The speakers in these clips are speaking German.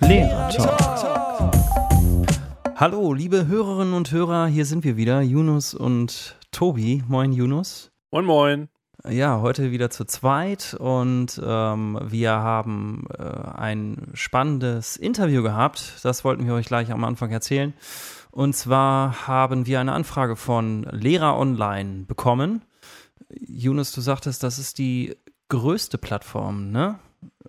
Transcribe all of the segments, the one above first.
Lehrer Talk. Hallo, liebe Hörerinnen und Hörer, hier sind wir wieder, Yunus und Tobi. Moin, Yunus. Moin, moin. Ja, heute wieder zu zweit und ähm, wir haben äh, ein spannendes Interview gehabt. Das wollten wir euch gleich am Anfang erzählen. Und zwar haben wir eine Anfrage von Lehrer Online bekommen. Yunus, du sagtest, das ist die größte Plattform, ne?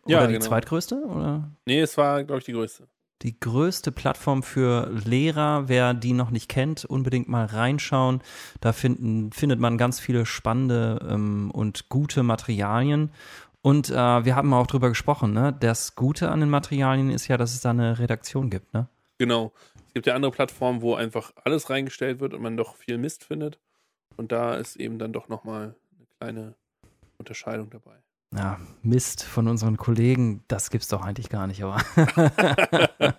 Oder Ja, die genau. zweitgrößte? Oder? Nee, es war, glaube ich, die größte. Die größte Plattform für Lehrer. Wer die noch nicht kennt, unbedingt mal reinschauen. Da finden, findet man ganz viele spannende ähm, und gute Materialien. Und äh, wir haben auch drüber gesprochen, ne? Das Gute an den Materialien ist ja, dass es da eine Redaktion gibt, ne? Genau. Es gibt ja andere Plattformen, wo einfach alles reingestellt wird und man doch viel Mist findet. Und da ist eben dann doch nochmal eine kleine Unterscheidung dabei. Ja, Mist von unseren Kollegen, das gibt's doch eigentlich gar nicht, aber.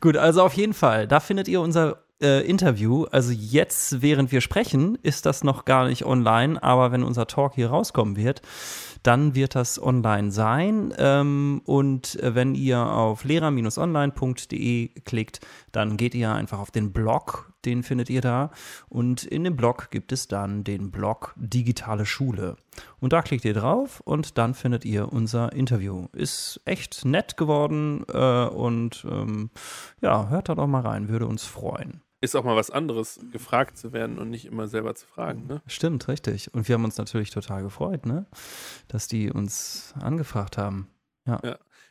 Gut, also auf jeden Fall, da findet ihr unser äh, Interview. Also jetzt, während wir sprechen, ist das noch gar nicht online, aber wenn unser Talk hier rauskommen wird, dann wird das online sein. Ähm, und wenn ihr auf lehrer-online.de klickt, dann geht ihr einfach auf den Blog, den findet ihr da. Und in dem Blog gibt es dann den Blog Digitale Schule. Und da klickt ihr drauf und dann findet ihr unser Interview. Ist echt nett geworden äh, und ähm, ja, hört da doch mal rein, würde uns freuen. Ist auch mal was anderes, gefragt zu werden und nicht immer selber zu fragen. Ne? Stimmt, richtig. Und wir haben uns natürlich total gefreut, ne? Dass die uns angefragt haben.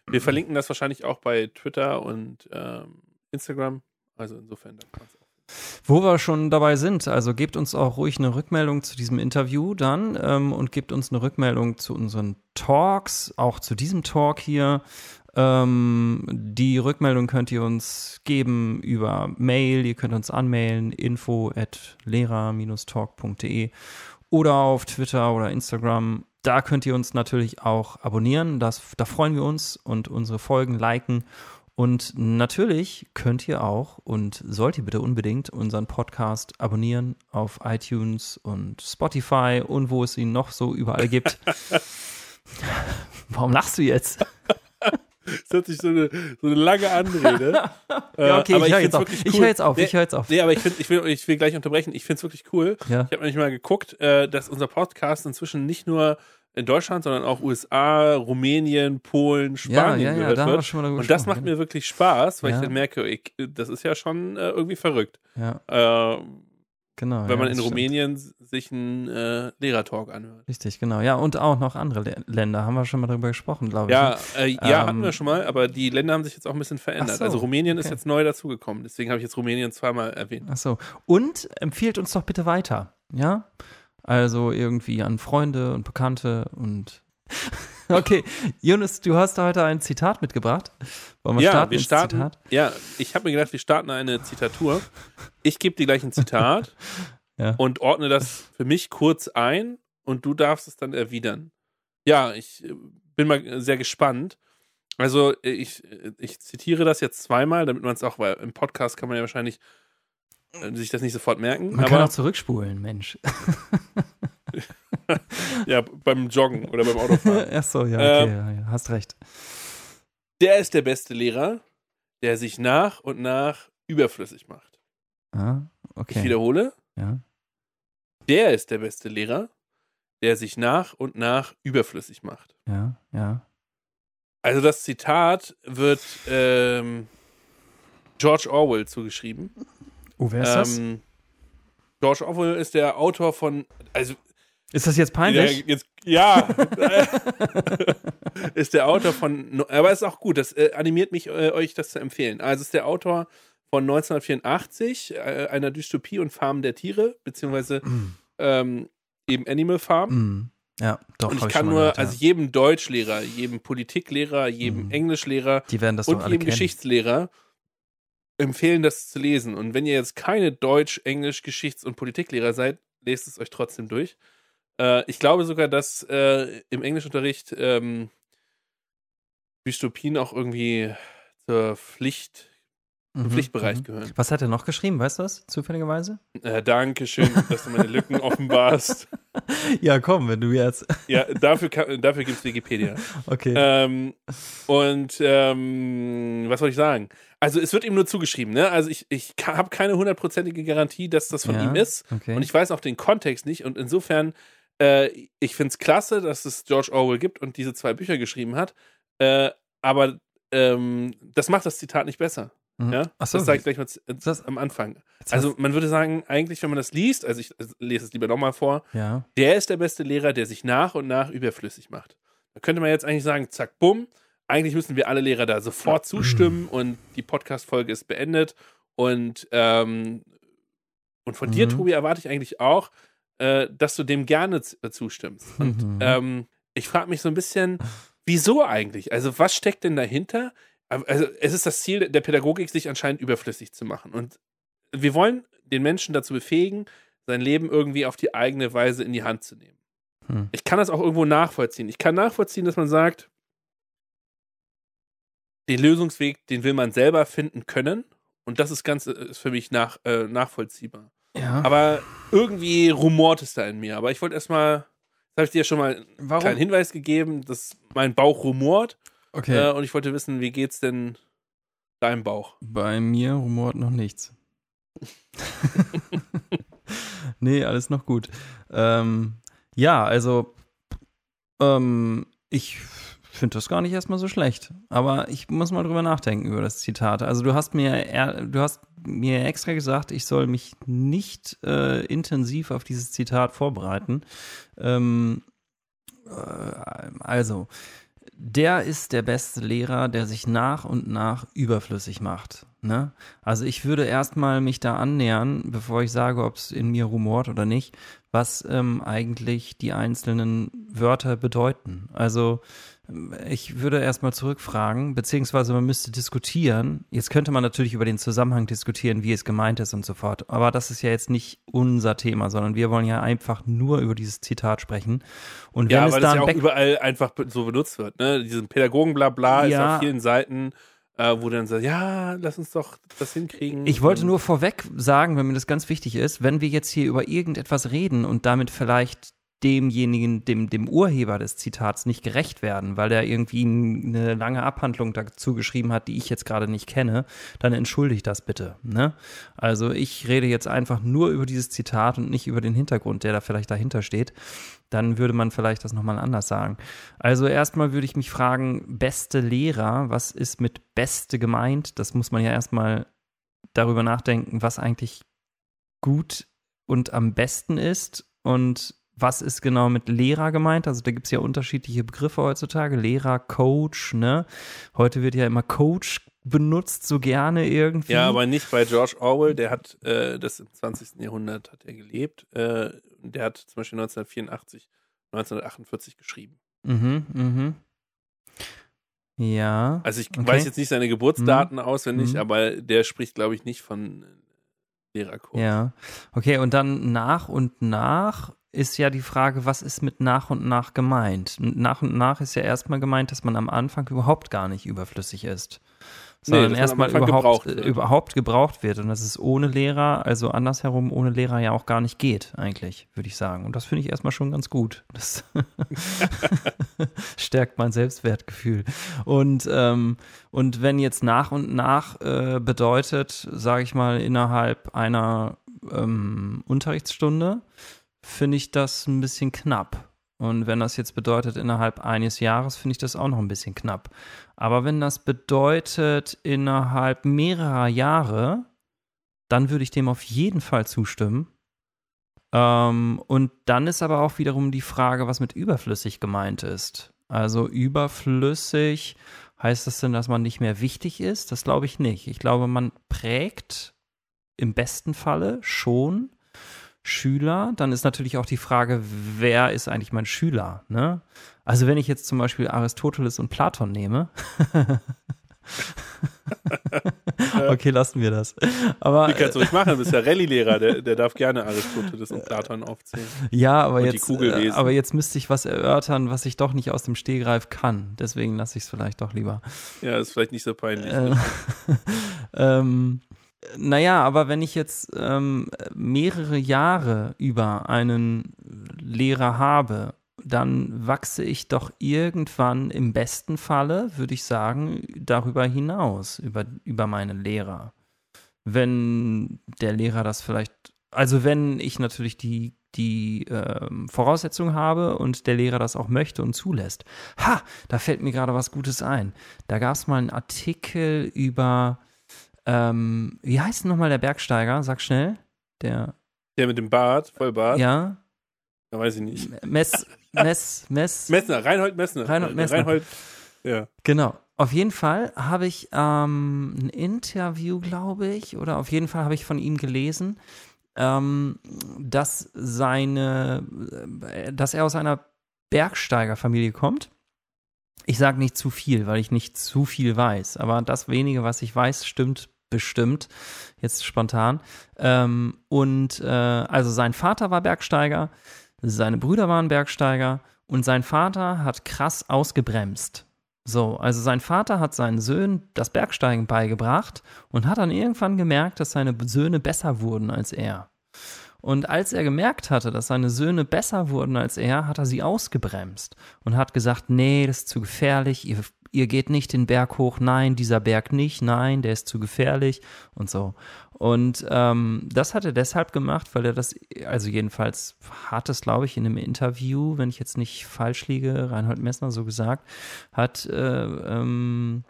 Wir verlinken das wahrscheinlich auch bei Twitter und ähm, Instagram. Also insofern, dann kann's auch. Wo wir schon dabei sind, also gebt uns auch ruhig eine Rückmeldung zu diesem Interview dann ähm, und gebt uns eine Rückmeldung zu unseren Talks, auch zu diesem Talk hier. Ähm, die Rückmeldung könnt ihr uns geben über Mail, ihr könnt uns anmailen, info at lehrer-talk.de oder auf Twitter oder Instagram. Da könnt ihr uns natürlich auch abonnieren, das, da freuen wir uns und unsere Folgen liken. Und natürlich könnt ihr auch und sollt ihr bitte unbedingt unseren Podcast abonnieren auf iTunes und Spotify und wo es ihn noch so überall gibt. Warum lachst du jetzt? Das hört sich so eine, so eine lange Anrede. Ja, okay, aber ich höre jetzt auf. wirklich Ich cool. höre jetzt auf. Nee, Ich höre jetzt auf. Nee, aber ich, find, ich, will, ich will gleich unterbrechen. Ich finde es wirklich cool. Ja. Ich habe nämlich mal geguckt, äh, dass unser Podcast inzwischen nicht nur in Deutschland, sondern auch USA, Rumänien, Polen, Spanien ja, ja, gehört da haben wir wird. darüber Und das macht mir wirklich Spaß, weil Ja. ich dann merke, ich, das ist ja schon äh, irgendwie verrückt. Ja, Äh, genau. wenn ja, man in stimmt. Rumänien sich einen äh, Lehrertalk anhört. Richtig, genau. Ja, und auch noch andere Lä- Länder haben wir schon mal darüber gesprochen, glaube ich. Ja, ne? äh, ja Ähm, hatten wir schon mal, aber die Länder haben sich jetzt auch ein bisschen verändert. So, also Rumänien ist okay. jetzt neu dazugekommen, deswegen habe ich jetzt Rumänien zweimal erwähnt. Ach so. Und empfiehlt uns doch bitte weiter, ja? Also irgendwie an Freunde und Bekannte und Okay, Jonas, du hast heute ein Zitat mitgebracht. Wollen wir ja, starten wir starten. Zitat? Ja, ich habe mir gedacht, wir starten eine Zitatur. Ich gebe dir gleich ein Zitat Ja. und ordne das für mich kurz ein und du darfst es dann erwidern. Ja, ich äh, bin mal sehr gespannt. Also äh, ich, äh, ich zitiere das jetzt zweimal, damit man es auch, weil im Podcast kann man ja wahrscheinlich äh, sich das nicht sofort merken. Man kann auch zurückspulen, Mensch. ja, beim Joggen oder beim Autofahren. Ach so, ja, Ähm, okay, ja, ja, hast recht. Der ist der beste Lehrer, der sich nach und nach überflüssig macht. Ah, Ich okay. wiederhole. Ja. Der ist der beste Lehrer, der sich nach und nach überflüssig macht. Ja, ja. Also das Zitat wird ähm, George Orwell zugeschrieben. Oh, wer ist das? Ähm, George Orwell ist der Autor von, also Ist das jetzt der, peinlich? jetzt, ja, ist der Autor von, aber ist auch gut, das äh, animiert mich, äh, euch das zu empfehlen. Also ist der Autor von 1984, äh, einer Dystopie und Farm der Tiere, beziehungsweise ähm, eben Animal Farm. Mm, ja, doch. Und ich kann mal nur, gehört, ja. also jedem Deutschlehrer, jedem Politiklehrer, jedem Mhm. Englischlehrer die werden das doch und jedem kennen. Geschichtslehrer empfehlen, das zu lesen. Und wenn ihr jetzt keine Deutsch-, Englisch-, Geschichts- und Politiklehrer seid, lest es euch trotzdem durch. Äh, ich glaube sogar, dass äh, im Englischunterricht ähm, Dystopien auch irgendwie zur Pflicht, zum Mhm, Pflichtbereich mhm. gehören. Was hat er noch geschrieben? Weißt du das? Zufälligerweise? Äh, danke schön, dass du meine Lücken offenbarst. ja, komm, wenn du jetzt. ja, dafür, kann- dafür gibt es Wikipedia. Okay. Ähm, und ähm, was soll ich sagen? Also es wird ihm nur zugeschrieben, ne? Also ich, ich habe keine hundertprozentige Garantie, dass das von Ja, ihm ist. okay. Und ich weiß auch den Kontext nicht. Und insofern, äh, ich finde es klasse, dass es George Orwell gibt und diese zwei Bücher geschrieben hat. Äh, aber ähm, das macht das Zitat nicht besser. Mhm. Ja? So, das sage ich gleich mal das- am Anfang. Also man würde sagen, eigentlich, wenn man das liest, also ich äh, lese es lieber nochmal vor, ja. der ist der beste Lehrer, der sich nach und nach überflüssig macht. Da könnte man jetzt eigentlich sagen, zack, bumm. Eigentlich müssen wir alle Lehrer da sofort zustimmen und die Podcast-Folge ist beendet. Und, ähm, und von dir, Mhm. Tobi, erwarte ich eigentlich auch, äh, dass du dem gerne äh, zustimmst. Und Mhm. ähm, ich frage mich so ein bisschen, wieso eigentlich? Also, was steckt denn dahinter? Also, es ist das Ziel der Pädagogik, sich anscheinend überflüssig zu machen. Und wir wollen den Menschen dazu befähigen, sein Leben irgendwie auf die eigene Weise in die Hand zu nehmen. Hm. Ich kann das auch irgendwo nachvollziehen. Ich kann nachvollziehen, dass man sagt, den Lösungsweg, den will man selber finden können. Und das ist ganz ist für mich nach, äh, nachvollziehbar. Ja. Aber irgendwie rumort es da in mir. Aber ich wollte erstmal, das habe ich dir ja schon mal einen Warum? kleinen Hinweis gegeben, dass mein Bauch rumort. Okay. Äh, und ich wollte wissen, wie geht's denn deinem Bauch? Bei mir rumort noch nichts. nee, alles noch gut. Ähm, ja, also ähm, ich finde das gar nicht erstmal so schlecht. Aber ich muss mal drüber nachdenken über das Zitat. Also du hast mir du hast mir extra gesagt, ich soll mich nicht äh, intensiv auf dieses Zitat vorbereiten. Ähm, äh, also, der ist der beste Lehrer, der sich nach und nach überflüssig macht. Ne? Also ich würde erstmal mich da annähern, bevor ich sage, ob es in mir rumort oder nicht, was ähm, eigentlich die einzelnen Wörter bedeuten. Also ich würde erstmal zurückfragen, beziehungsweise man müsste diskutieren. Jetzt könnte man natürlich über den Zusammenhang diskutieren, wie es gemeint ist und so fort. Aber das ist ja jetzt nicht unser Thema, sondern wir wollen ja einfach nur über dieses Zitat sprechen. Und wenn Ja, es weil da das ja auch überall einfach so benutzt wird. Ne? Diesen Pädagogen-Blabla ist Ja. auf vielen Seiten, äh, wo dann sagt, ja, lass uns doch das hinkriegen. Ich wollte nur vorweg sagen, wenn mir das ganz wichtig ist, wenn wir jetzt hier über irgendetwas reden und damit vielleicht demjenigen, dem, dem Urheber des Zitats nicht gerecht werden, weil der irgendwie eine lange Abhandlung dazu geschrieben hat, die ich jetzt gerade nicht kenne, dann entschuldigt das bitte. Ne? Also ich rede jetzt einfach nur über dieses Zitat und nicht über den Hintergrund, der da vielleicht dahinter steht. Dann würde man vielleicht das nochmal anders sagen. Also erstmal würde ich mich fragen, beste Lehrer, was ist mit beste gemeint? Das muss man ja erstmal darüber nachdenken, was eigentlich gut und am besten ist und was ist genau mit Lehrer gemeint? Also da gibt es ja unterschiedliche Begriffe heutzutage. Lehrer, Coach, ne? Heute wird ja immer Coach benutzt, so gerne irgendwie. Ja, aber nicht bei George Orwell, der hat äh, das im 20. Jahrhundert hat er gelebt. Äh, der hat zum Beispiel 1984, 1948 geschrieben. Mhm, mhm. Ja. Also ich Okay. weiß jetzt nicht seine Geburtsdaten auswendig, Mhm. aber der spricht, glaube ich, nicht von Lehrerkurs. Ja. Okay, und dann nach und nach ist ja die Frage, was ist mit nach und nach gemeint? Nach und nach ist ja erstmal gemeint, dass man am Anfang überhaupt gar nicht überflüssig ist. Nee, Sondern am erstmal überhaupt, gebraucht wird. äh, überhaupt gebraucht wird. Und dass es ohne Lehrer, also andersherum ohne Lehrer ja auch gar nicht geht, eigentlich, würde ich sagen. Und das finde ich erstmal schon ganz gut. Das stärkt mein Selbstwertgefühl. Und, ähm, und wenn jetzt nach und nach äh, bedeutet, sage ich mal, innerhalb einer ähm, Unterrichtsstunde, finde ich das ein bisschen knapp. Und wenn das jetzt bedeutet innerhalb eines Jahres, finde ich das auch noch ein bisschen knapp. Aber wenn das bedeutet innerhalb mehrerer Jahre, dann würde ich dem auf jeden Fall zustimmen. Ähm, und dann ist aber auch wiederum die Frage, was mit überflüssig gemeint ist. Also überflüssig, heißt das denn, dass man nicht mehr wichtig ist? Das glaube ich nicht. Ich glaube, man prägt im besten Falle schon Schüler. Dann ist natürlich auch die Frage, wer ist eigentlich mein Schüler? Ne? Also wenn ich jetzt zum Beispiel Aristoteles und Platon nehme, okay, lassen wir das. Aber Die kannst du ruhig machen, du bist ja Rallye-Lehrer, der, der darf gerne Aristoteles und Platon aufzählen. ja, aber Und jetzt, äh, aber jetzt müsste ich was erörtern, was ich doch nicht aus dem Stehgreif kann. Deswegen lasse ich es vielleicht doch lieber. Ja, ist vielleicht nicht so peinlich. Äh, ähm, naja, aber wenn ich jetzt ähm, mehrere Jahre über einen Lehrer habe, dann wachse ich doch irgendwann im besten Falle, würde ich sagen, darüber hinaus, über, über meine Lehrer. Wenn der Lehrer das vielleicht, also wenn ich natürlich die, die ähm, Voraussetzung habe und der Lehrer das auch möchte und zulässt. Ha, da fällt mir gerade was Gutes ein. Da gab es mal einen Artikel über, ähm, wie heißt denn nochmal der Bergsteiger? Sag schnell. Der. Der mit dem Bart, Vollbart. Ja. Da weiß ich nicht. Mess, Mess, Mess. Messner, Reinhold Messner. Reinhold Messner. Reinhold, ja. Genau. Auf jeden Fall habe ich ähm, ein Interview, glaube ich, oder auf jeden Fall habe ich von ihm gelesen, ähm, dass seine, äh, dass er aus einer Bergsteigerfamilie kommt. Ich sage nicht zu viel, weil ich nicht zu viel weiß, aber das wenige, was ich weiß, stimmt bestimmt, jetzt spontan. Ähm, und äh, also sein Vater war Bergsteiger, seine Brüder waren Bergsteiger und sein Vater hat krass ausgebremst. So, also sein Vater hat seinen Söhnen das Bergsteigen beigebracht und hat dann irgendwann gemerkt, dass seine Söhne besser wurden als er. Und als er gemerkt hatte, dass seine Söhne besser wurden als er, hat er sie ausgebremst und hat gesagt, nee, das ist zu gefährlich, ihr, ihr geht nicht den Berg hoch, nein, dieser Berg nicht, nein, der ist zu gefährlich und so. Und ähm, das hat er deshalb gemacht, weil er das, also jedenfalls hat es, glaube ich, in einem Interview, wenn ich jetzt nicht falsch liege, Reinhold Messner so gesagt, hat, äh, ähm,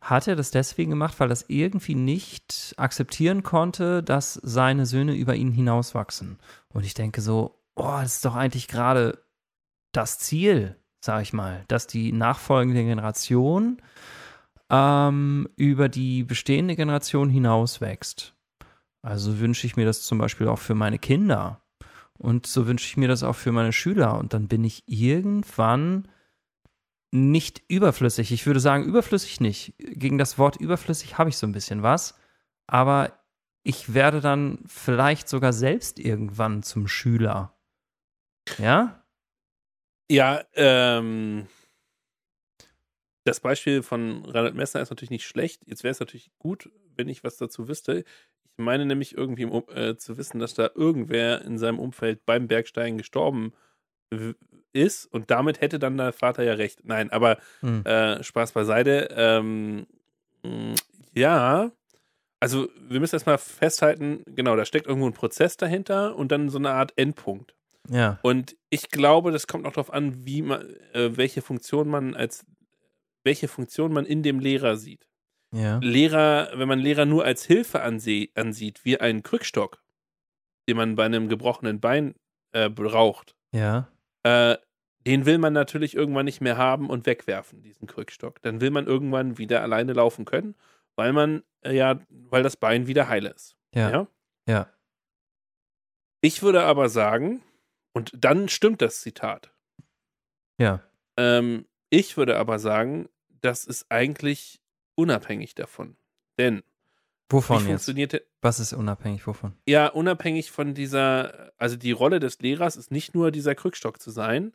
hat er das deswegen gemacht, weil das irgendwie nicht akzeptieren konnte, dass seine Söhne über ihn hinauswachsen. Und ich denke so, oh, das ist doch eigentlich gerade das Ziel, sag ich mal, dass die nachfolgende Generation ähm, über die bestehende Generation hinauswächst. Also wünsche ich mir das zum Beispiel auch für meine Kinder. Und so wünsche ich mir das auch für meine Schüler. Und dann bin ich irgendwann nicht überflüssig. Ich würde sagen, überflüssig nicht. Gegen das Wort überflüssig habe ich so ein bisschen was. Aber ich werde dann vielleicht sogar selbst irgendwann zum Schüler. Ja? Ja, ähm. Das Beispiel von Reinhard Messner ist natürlich nicht schlecht. Jetzt wäre es natürlich gut, wenn ich was dazu wüsste. Ich meine nämlich irgendwie äh, zu wissen, dass da irgendwer in seinem Umfeld beim Bergsteigen gestorben ist und damit hätte dann der Vater ja recht. Nein, aber hm. äh, Spaß beiseite. Ähm, ja, also wir müssen erstmal festhalten, genau, da steckt irgendwo ein Prozess dahinter und dann so eine Art Endpunkt. Ja. Und ich glaube, das kommt auch darauf an, wie man, äh, welche Funktion man als welche Funktion man in dem Lehrer sieht. Ja. Lehrer, wenn man Lehrer nur als Hilfe ansie ansieht, wie einen Krückstock, den man bei einem gebrochenen Bein äh, braucht, ja. äh, den will man natürlich irgendwann nicht mehr haben und wegwerfen, diesen Krückstock. Dann will man irgendwann wieder alleine laufen können, weil man äh, ja, weil das Bein wieder heile ist. Ja. ja. ja. Ich würde aber sagen, und dann stimmt das Zitat. Ja. Ähm, ich würde aber sagen, das ist eigentlich unabhängig davon. Denn Wovon jetzt? Was ist unabhängig wovon? Ja, unabhängig von dieser, also die Rolle des Lehrers ist nicht nur dieser Krückstock zu sein,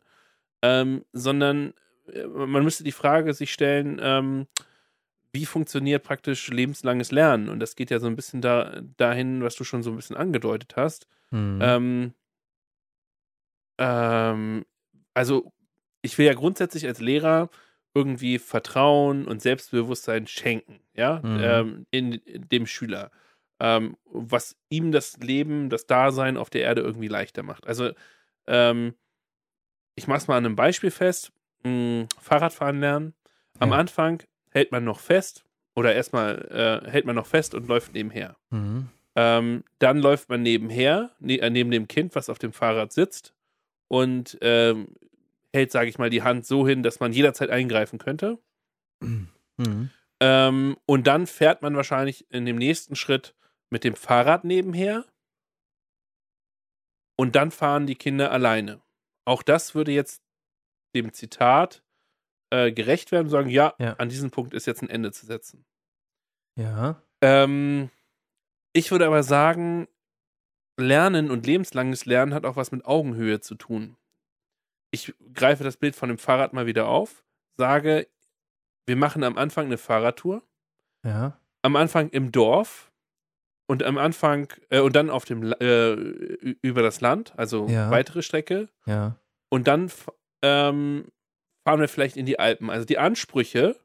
ähm, sondern äh, man müsste die Frage sich stellen, ähm, wie funktioniert praktisch lebenslanges Lernen? Und das geht ja so ein bisschen da, dahin, was du schon so ein bisschen angedeutet hast. Mhm. Ähm, ähm also ich will ja grundsätzlich als Lehrer irgendwie Vertrauen und Selbstbewusstsein schenken, ja, mhm. ähm, in, in, dem Schüler, ähm, was ihm das Leben, das Dasein auf der Erde irgendwie leichter macht. Also, ähm, ich mache es mal an einem Beispiel fest: mh, hm, Fahrradfahren lernen. Am ja. Anfang hält man noch fest oder erstmal äh, hält man noch fest und läuft nebenher. Mhm. Ähm, dann läuft man nebenher, ne, äh, neben dem Kind, was auf dem Fahrrad sitzt und ähm, hält, sage ich mal, die Hand so hin, dass man jederzeit eingreifen könnte. Mhm. Ähm, und dann fährt man wahrscheinlich in dem nächsten Schritt mit dem Fahrrad nebenher. Und dann fahren die Kinder alleine. Auch das würde jetzt dem Zitat äh, gerecht werden und sagen, ja, ja, an diesem Punkt ist jetzt ein Ende zu setzen. Ja. Ähm, ich würde aber sagen, Lernen und lebenslanges Lernen hat auch was mit Augenhöhe zu tun ich greife das Bild von dem Fahrrad mal wieder auf, sage, wir machen am Anfang eine Fahrradtour. Ja. Am Anfang im Dorf und am Anfang äh, und dann auf dem äh, über das Land, also Ja. weitere Strecke Ja. und dann ähm, fahren wir vielleicht in die Alpen. Also die Ansprüche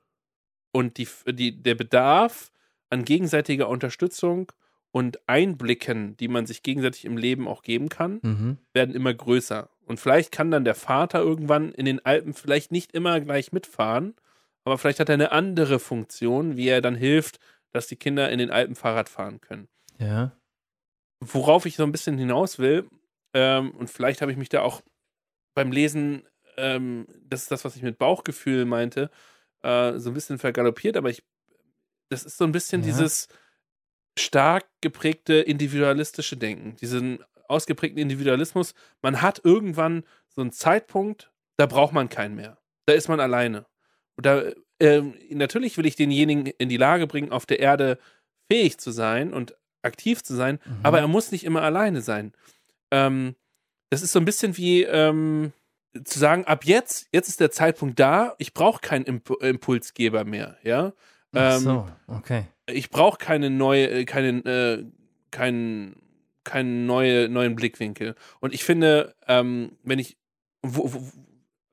und die, die, der Bedarf an gegenseitiger Unterstützung und Einblicken, die man sich gegenseitig im Leben auch geben kann, Mhm. werden immer größer. Und vielleicht kann dann der Vater irgendwann in den Alpen vielleicht nicht immer gleich mitfahren, aber vielleicht hat er eine andere Funktion, wie er dann hilft, dass die Kinder in den Alpen Fahrrad fahren können. Ja. Worauf ich so ein bisschen hinaus will, ähm, und vielleicht habe ich mich da auch beim Lesen, ähm, das ist das, was ich mit Bauchgefühl meinte, äh, so ein bisschen vergaloppiert, aber ich, das ist so ein bisschen Ja. dieses stark geprägte individualistische Denken, diesen ausgeprägten Individualismus. Man hat irgendwann so einen Zeitpunkt, da braucht man keinen mehr. Da ist man alleine. Und da, ähm, natürlich will ich denjenigen in die Lage bringen, auf der Erde fähig zu sein und aktiv zu sein, Mhm. aber er muss nicht immer alleine sein. Ähm, das ist so ein bisschen wie ähm, zu sagen, ab jetzt, jetzt ist der Zeitpunkt da, ich brauche keinen Imp Impulsgeber mehr, ja. Ach Ähm, so, okay. Ich brauche keine neue, äh, keinen, äh, keinen, keinen neue, neuen Blickwinkel. Und ich finde, ähm, wenn ich wo, wo,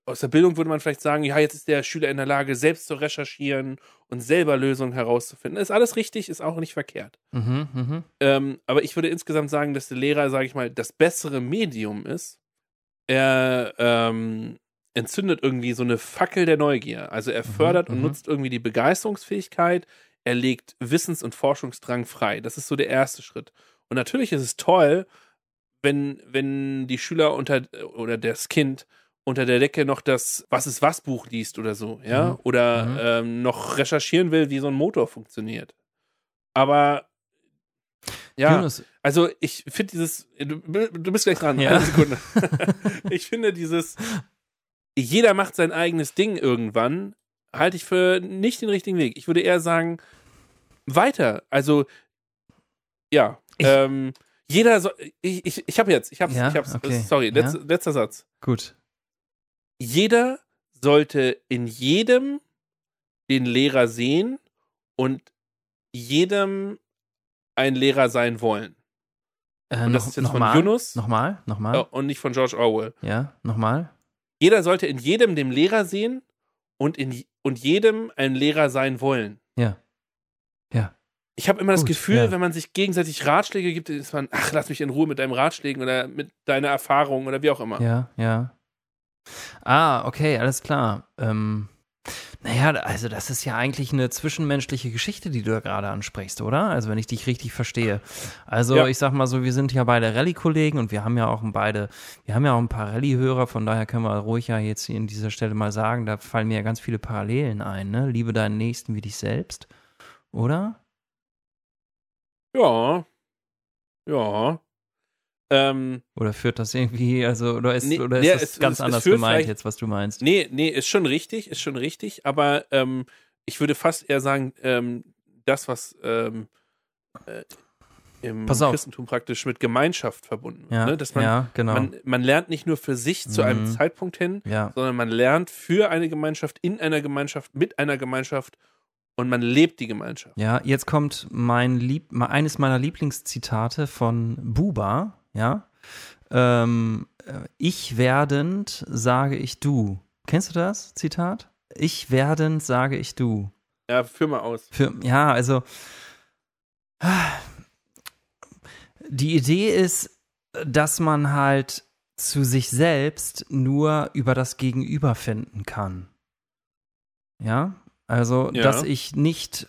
aus der Bildung würde man vielleicht sagen, ja, jetzt ist der Schüler in der Lage, selbst zu recherchieren und selber Lösungen herauszufinden. Ist alles richtig, ist auch nicht verkehrt. Mhm, mhm. Ähm, aber ich würde insgesamt sagen, dass der Lehrer, sage ich mal, das bessere Medium ist. Er ähm, entzündet irgendwie so eine Fackel der Neugier. Also er Mhm, fördert und mhm. nutzt irgendwie die Begeisterungsfähigkeit. Er legt Wissens- und Forschungsdrang frei. Das ist so der erste Schritt. Und natürlich ist es toll, wenn, wenn die Schüler unter oder das Kind unter der Decke noch das Was ist was Buch liest oder so, ja, Mhm. oder Mhm. ähm, noch recherchieren will, wie so ein Motor funktioniert. Aber ja, Jonas, also ich finde dieses, du, du bist gleich dran, Ja. eine Sekunde. ich finde dieses, jeder macht sein eigenes Ding irgendwann, halte ich für nicht den richtigen Weg. Ich würde eher sagen, weiter. Also, ja, Ich- ähm, jeder soll, ich, ich, ich habe jetzt, ich hab's, Ja, ich hab's, okay. sorry, letz, letzter Satz. gut. Jeder sollte in jedem den Lehrer sehen und jedem ein Lehrer sein wollen. Äh, Und das noch- ist jetzt von nochmal? Yunus? Nochmal? Nochmal? Äh, Und nicht von George Orwell. Ja, nochmal? Jeder sollte in jedem den Lehrer sehen und in und jedem ein Lehrer sein wollen. Ja. Ja. Ich habe immer das Gut, Gefühl, ja. wenn man sich gegenseitig Ratschläge gibt, ist man, ach, lass mich in Ruhe mit deinem Ratschlägen oder mit deiner Erfahrung oder wie auch immer. Ja, ja. Ah, okay, alles klar. Ähm, naja, also das ist ja eigentlich eine zwischenmenschliche Geschichte, die du da gerade ansprichst, oder? Also wenn ich dich richtig verstehe. Also Ja. ich sag mal so, wir sind ja beide Rallye-Kollegen und wir haben ja auch beide, wir haben ja auch ein paar Rallye-Hörer, von daher können wir ruhig ja jetzt hier in dieser Stelle mal sagen, da fallen mir ja ganz viele Parallelen ein, ne? Liebe deinen Nächsten wie dich selbst, oder? Ja. Ja. Ähm, Oder führt das irgendwie, also, oder ist, Nee, oder ist nee, das es- ganz es- es anders führt gemeint jetzt, was du meinst? nee, nee, ist schon richtig, ist schon richtig, aber ähm, ich würde fast eher sagen, ähm, das, was ähm, äh, im. Christentum praktisch mit Gemeinschaft verbunden wird. Ja, Ne? Dass man, ja, genau. man, man lernt nicht nur für sich zu einem Mhm. Zeitpunkt hin, ja. sondern man lernt für eine Gemeinschaft, in einer Gemeinschaft, mit einer Gemeinschaft und man lebt die Gemeinschaft. Ja, jetzt kommt mein Lieb eines meiner Lieblingszitate von Buba, ja. Ähm, äh, ich werdend sage ich du. Kennst du das Zitat? Ich werdend sage ich du. Ja, führ mal aus. Für, ja, also die Idee ist, dass man halt zu sich selbst nur über das Gegenüber finden kann. Ja, also Ja. dass ich nicht,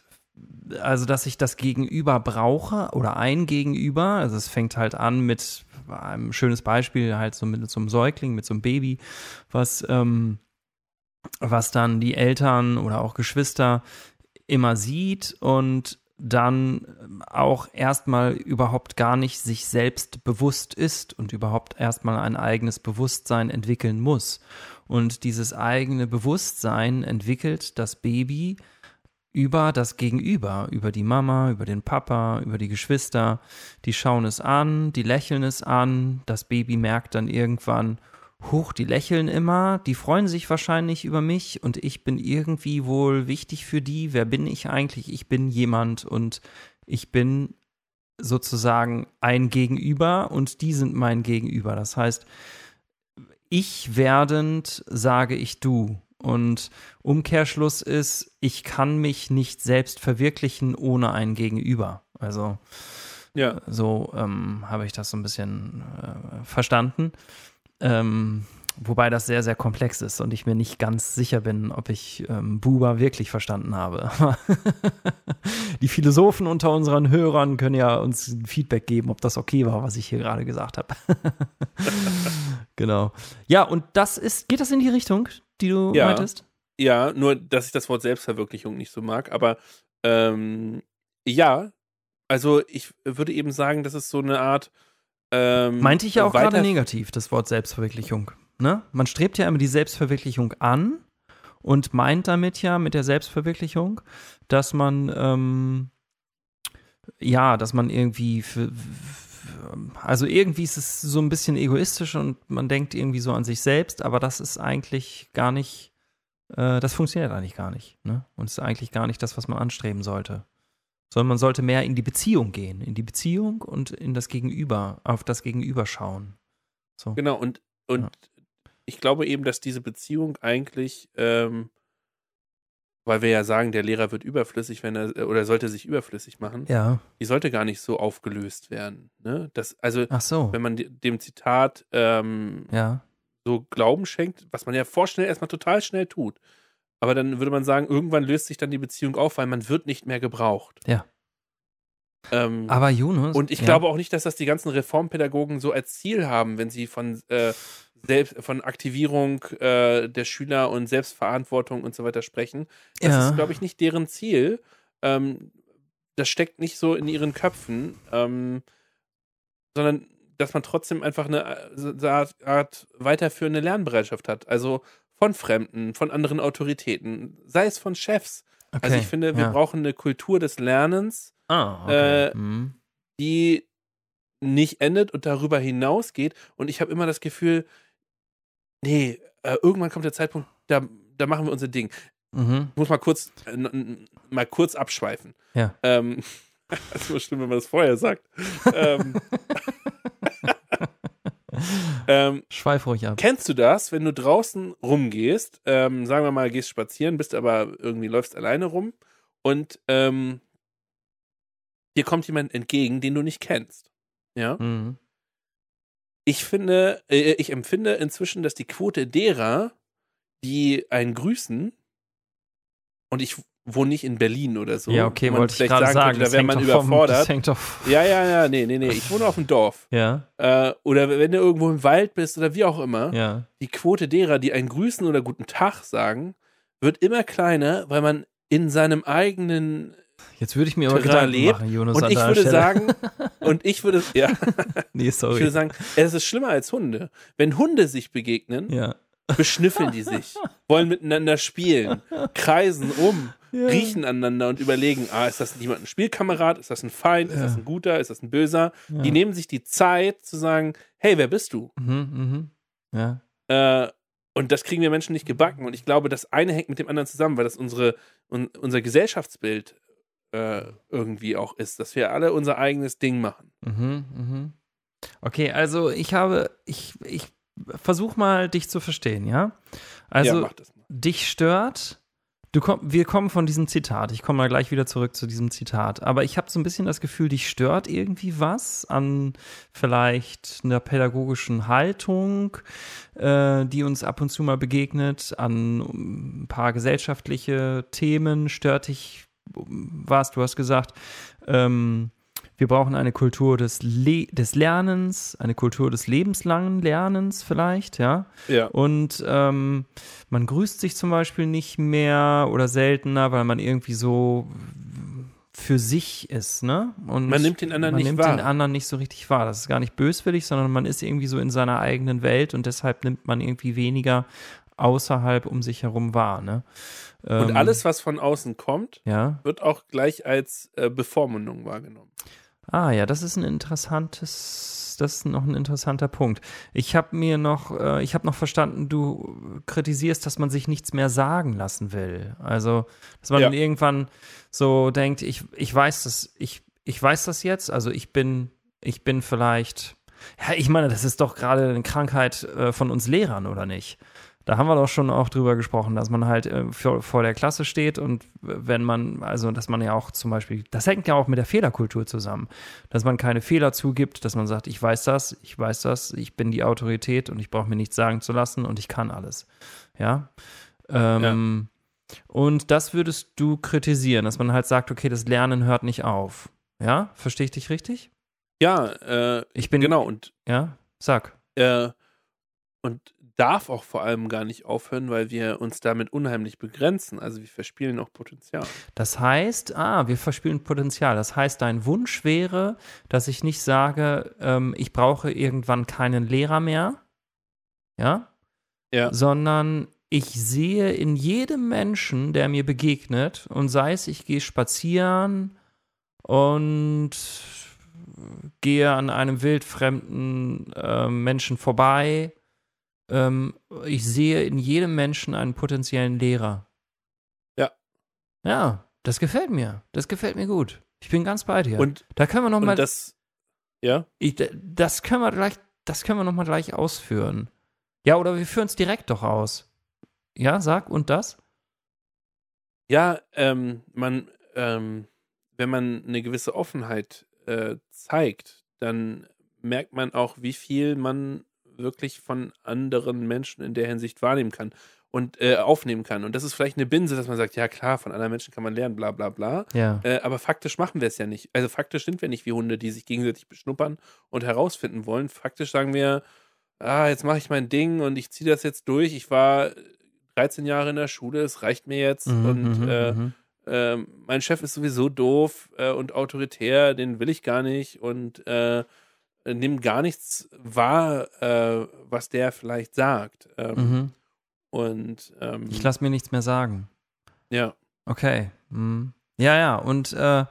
also dass ich das Gegenüber brauche oder ein Gegenüber. Also es fängt halt an mit einem schönes Beispiel halt so mit so einem Säugling, mit so einem Baby, was ähm, was dann die Eltern oder auch Geschwister immer sieht und dann ähm, auch erstmal überhaupt gar nicht sich selbst bewusst ist und überhaupt erstmal ein eigenes Bewusstsein entwickeln muss. Und dieses eigene Bewusstsein entwickelt das Baby über das Gegenüber, über die Mama, über den Papa, über die Geschwister. Die schauen es an, die lächeln es an. Das Baby merkt dann irgendwann, Huch, die lächeln immer, die freuen sich wahrscheinlich über mich und ich bin irgendwie wohl wichtig für die. Wer bin ich eigentlich? Ich bin jemand und ich bin sozusagen ein Gegenüber und die sind mein Gegenüber. Das heißt, ich werdend sage ich du. Und Umkehrschluss ist, ich kann mich nicht selbst verwirklichen ohne ein Gegenüber. Also ja. so ähm, habe ich das so ein bisschen äh, verstanden. Ähm, Wobei das sehr, sehr komplex ist und ich mir nicht ganz sicher bin, ob ich ähm, Buba wirklich verstanden habe. Die Philosophen unter unseren Hörern können ja uns Feedback geben, ob das okay war, was ich hier gerade gesagt habe. genau. Ja, und das ist, geht das in die Richtung, die du ja. meintest? Ja, nur, dass ich das Wort Selbstverwirklichung nicht so mag, aber ähm, ja, also ich würde eben sagen, das ist so eine Art. Ähm, Meinte ich ja auch gerade negativ, das Wort Selbstverwirklichung ne? Man strebt ja immer die Selbstverwirklichung an und meint damit ja mit der Selbstverwirklichung, dass man ähm, ja, dass man irgendwie für, also irgendwie ist es so ein bisschen egoistisch und man denkt irgendwie so an sich selbst, aber das ist eigentlich gar nicht, äh, das funktioniert eigentlich gar nicht, ne? Und ist eigentlich gar nicht das, was man anstreben sollte. Sondern man sollte mehr in die Beziehung gehen, in die Beziehung und in das Gegenüber, auf das Gegenüber schauen. So. Genau, und, und ja ich glaube eben, dass diese Beziehung eigentlich, ähm, weil wir ja sagen, der Lehrer wird überflüssig, wenn er oder sollte sich überflüssig machen. Ja. Die sollte gar nicht so aufgelöst werden. Ne? Das, also, so. wenn man dem Zitat ähm, ja. so Glauben schenkt, was man ja vorschnell erstmal total schnell tut. Aber dann würde man sagen, irgendwann löst sich dann die Beziehung auf, weil man wird nicht mehr gebraucht. Ja. Ähm, aber Yunus. Und ich ja. glaube auch nicht, dass das die ganzen Reformpädagogen so als Ziel haben, wenn sie von äh, selbst, von Aktivierung äh, der Schüler und Selbstverantwortung und so weiter sprechen. Das ja. ist, glaube ich, nicht deren Ziel. Ähm, das steckt nicht so in ihren Köpfen, ähm, sondern dass man trotzdem einfach eine äh, Art weiterführende Lernbereitschaft hat. Also von Fremden, von anderen Autoritäten, sei es von Chefs. Okay, also ich finde, wir ja. brauchen eine Kultur des Lernens, ah, okay. äh, mhm. die nicht endet und darüber hinausgeht. Und ich habe immer das Gefühl, nee, äh, irgendwann kommt der Zeitpunkt, da, da machen wir unser Ding. Mhm. Ich muss mal kurz, äh, mal kurz abschweifen. Ja. Ähm, das ist immer schlimm, wenn man das vorher sagt. ähm, ähm, Schweif ruhig ab. Kennst du das, wenn du draußen rumgehst, ähm, sagen wir mal, gehst spazieren, bist aber irgendwie läufst alleine rum und ähm, dir kommt jemand entgegen, den du nicht kennst. Ja. Mhm ich finde, äh, ich empfinde inzwischen, dass die Quote derer, die einen grüßen, und ich wohne nicht in Berlin oder so. Ja, okay, wollte ich gerade sagen, könnte, da wäre man überfordert. Vom, ja, ja, ja, nee, nee, nee, ich wohne auf dem Dorf. Ja. Äh, oder wenn du irgendwo im Wald bist oder wie auch immer, ja. die Quote derer, die einen grüßen oder guten Tag sagen, wird immer kleiner, weil man in seinem eigenen Jetzt würde ich mir aber lebt. machen, Jonas. Und ich würde Stelle. sagen, und ich würde, ja. nee, sorry. Ich würde sagen, es ist schlimmer als Hunde. Wenn Hunde sich begegnen, ja. beschnüffeln die sich, wollen miteinander spielen, kreisen um, ja. riechen aneinander und überlegen, ah, ist das jemand ein Spielkamerad, ist das ein Feind, ist das ein guter, ist das ein böser? Die nehmen sich die Zeit zu sagen, hey, wer bist du? Mhm, mh. Ja. Äh, und das kriegen wir Menschen nicht gebacken. Und ich glaube, das eine hängt mit dem anderen zusammen, weil das unsere, un, unser Gesellschaftsbild äh, irgendwie auch ist, dass wir alle unser eigenes Ding machen. Mhm, mhm. Okay, also ich habe, ich, ich versuche mal, dich zu verstehen, ja? Also, ja, dich stört, du komm, wir kommen von diesem Zitat, ich komme mal gleich wieder zurück zu diesem Zitat, aber ich habe so ein bisschen das Gefühl, dich stört irgendwie was an vielleicht einer pädagogischen Haltung, äh, die uns ab und zu mal begegnet, an ein paar gesellschaftliche Themen, stört dich warst. Du hast gesagt, ähm, wir brauchen eine Kultur des, Le des Lernens, eine Kultur des lebenslangen Lernens vielleicht, ja. Ja. Und ähm, man grüßt sich zum Beispiel nicht mehr oder seltener, weil man irgendwie so für sich ist, ne? Und man nimmt den anderen nicht wahr. Man nimmt den anderen nicht so richtig wahr. Das ist gar nicht böswillig, sondern man ist irgendwie so in seiner eigenen Welt und deshalb nimmt man irgendwie weniger außerhalb um sich herum wahr, ne? Und ähm, alles, was von außen kommt, ja? wird auch gleich als äh, Bevormundung wahrgenommen. Ah ja, das ist ein interessantes, das ist noch ein interessanter Punkt. Ich habe mir noch, äh, ich habe noch verstanden, du kritisierst, dass man sich nichts mehr sagen lassen will. Also, dass man ja. irgendwann so denkt, ich, ich weiß, dass ich, ich weiß das jetzt, also ich bin, ich bin vielleicht, ja, ich meine, das ist doch gerade eine Krankheit äh, von uns Lehrern, oder nicht? Da haben wir doch schon auch drüber gesprochen, dass man halt äh, vor, vor der Klasse steht und wenn man, also dass man ja auch zum Beispiel, das hängt ja auch mit der Fehlerkultur zusammen, dass man keine Fehler zugibt, dass man sagt, ich weiß das, ich weiß das, ich bin die Autorität und ich brauche mir nichts sagen zu lassen und ich kann alles. Ja. Ähm, ja. Und das würdest du kritisieren, dass man halt sagt, okay, das Lernen hört nicht auf. Ja, verstehe ich dich richtig? Ja, äh, ich bin genau und ja, sag. Äh, und darf auch vor allem gar nicht aufhören, weil wir uns damit unheimlich begrenzen. Also wir verspielen auch Potenzial. Das heißt, ah, wir verspielen Potenzial. Das heißt, dein Wunsch wäre, dass ich nicht sage, ähm, ich brauche irgendwann keinen Lehrer mehr, ja, ja. sondern ich sehe in jedem Menschen, der mir begegnet, und sei es, ich gehe spazieren und gehe an einem wildfremden äh, Menschen vorbei ähm, ich sehe in jedem Menschen einen potenziellen Lehrer. Ja. Ja, das gefällt mir. Das gefällt mir gut. Ich bin ganz bei dir. Und da können wir noch mal. Das, ja. Ich, das können wir gleich. Das können wir noch mal gleich ausführen. Ja, oder wir führen es direkt doch aus. Ja, sag und das? Ja, ähm, man, ähm, wenn man eine gewisse Offenheit äh, zeigt, dann merkt man auch, wie viel man wirklich von anderen Menschen in der Hinsicht wahrnehmen kann und äh, aufnehmen kann. Und das ist vielleicht eine Binse, dass man sagt, ja klar, von anderen Menschen kann man lernen, bla bla bla. Ja. Äh, aber faktisch machen wir es ja nicht. Also faktisch sind wir nicht wie Hunde, die sich gegenseitig beschnuppern und herausfinden wollen. Faktisch sagen wir, ah, jetzt mache ich mein Ding und ich ziehe das jetzt durch. Ich war 13 Jahre in der Schule, es reicht mir jetzt. Mhm, und mhm, äh, mhm. äh, mein Chef ist sowieso doof äh, und autoritär, den will ich gar nicht. Und äh, äh, nimm gar nichts wahr, äh, was der vielleicht sagt. Ähm, mhm. Und ähm, ich lasse mir nichts mehr sagen. Ja. Okay. Mhm. Ja, ja. Und äh,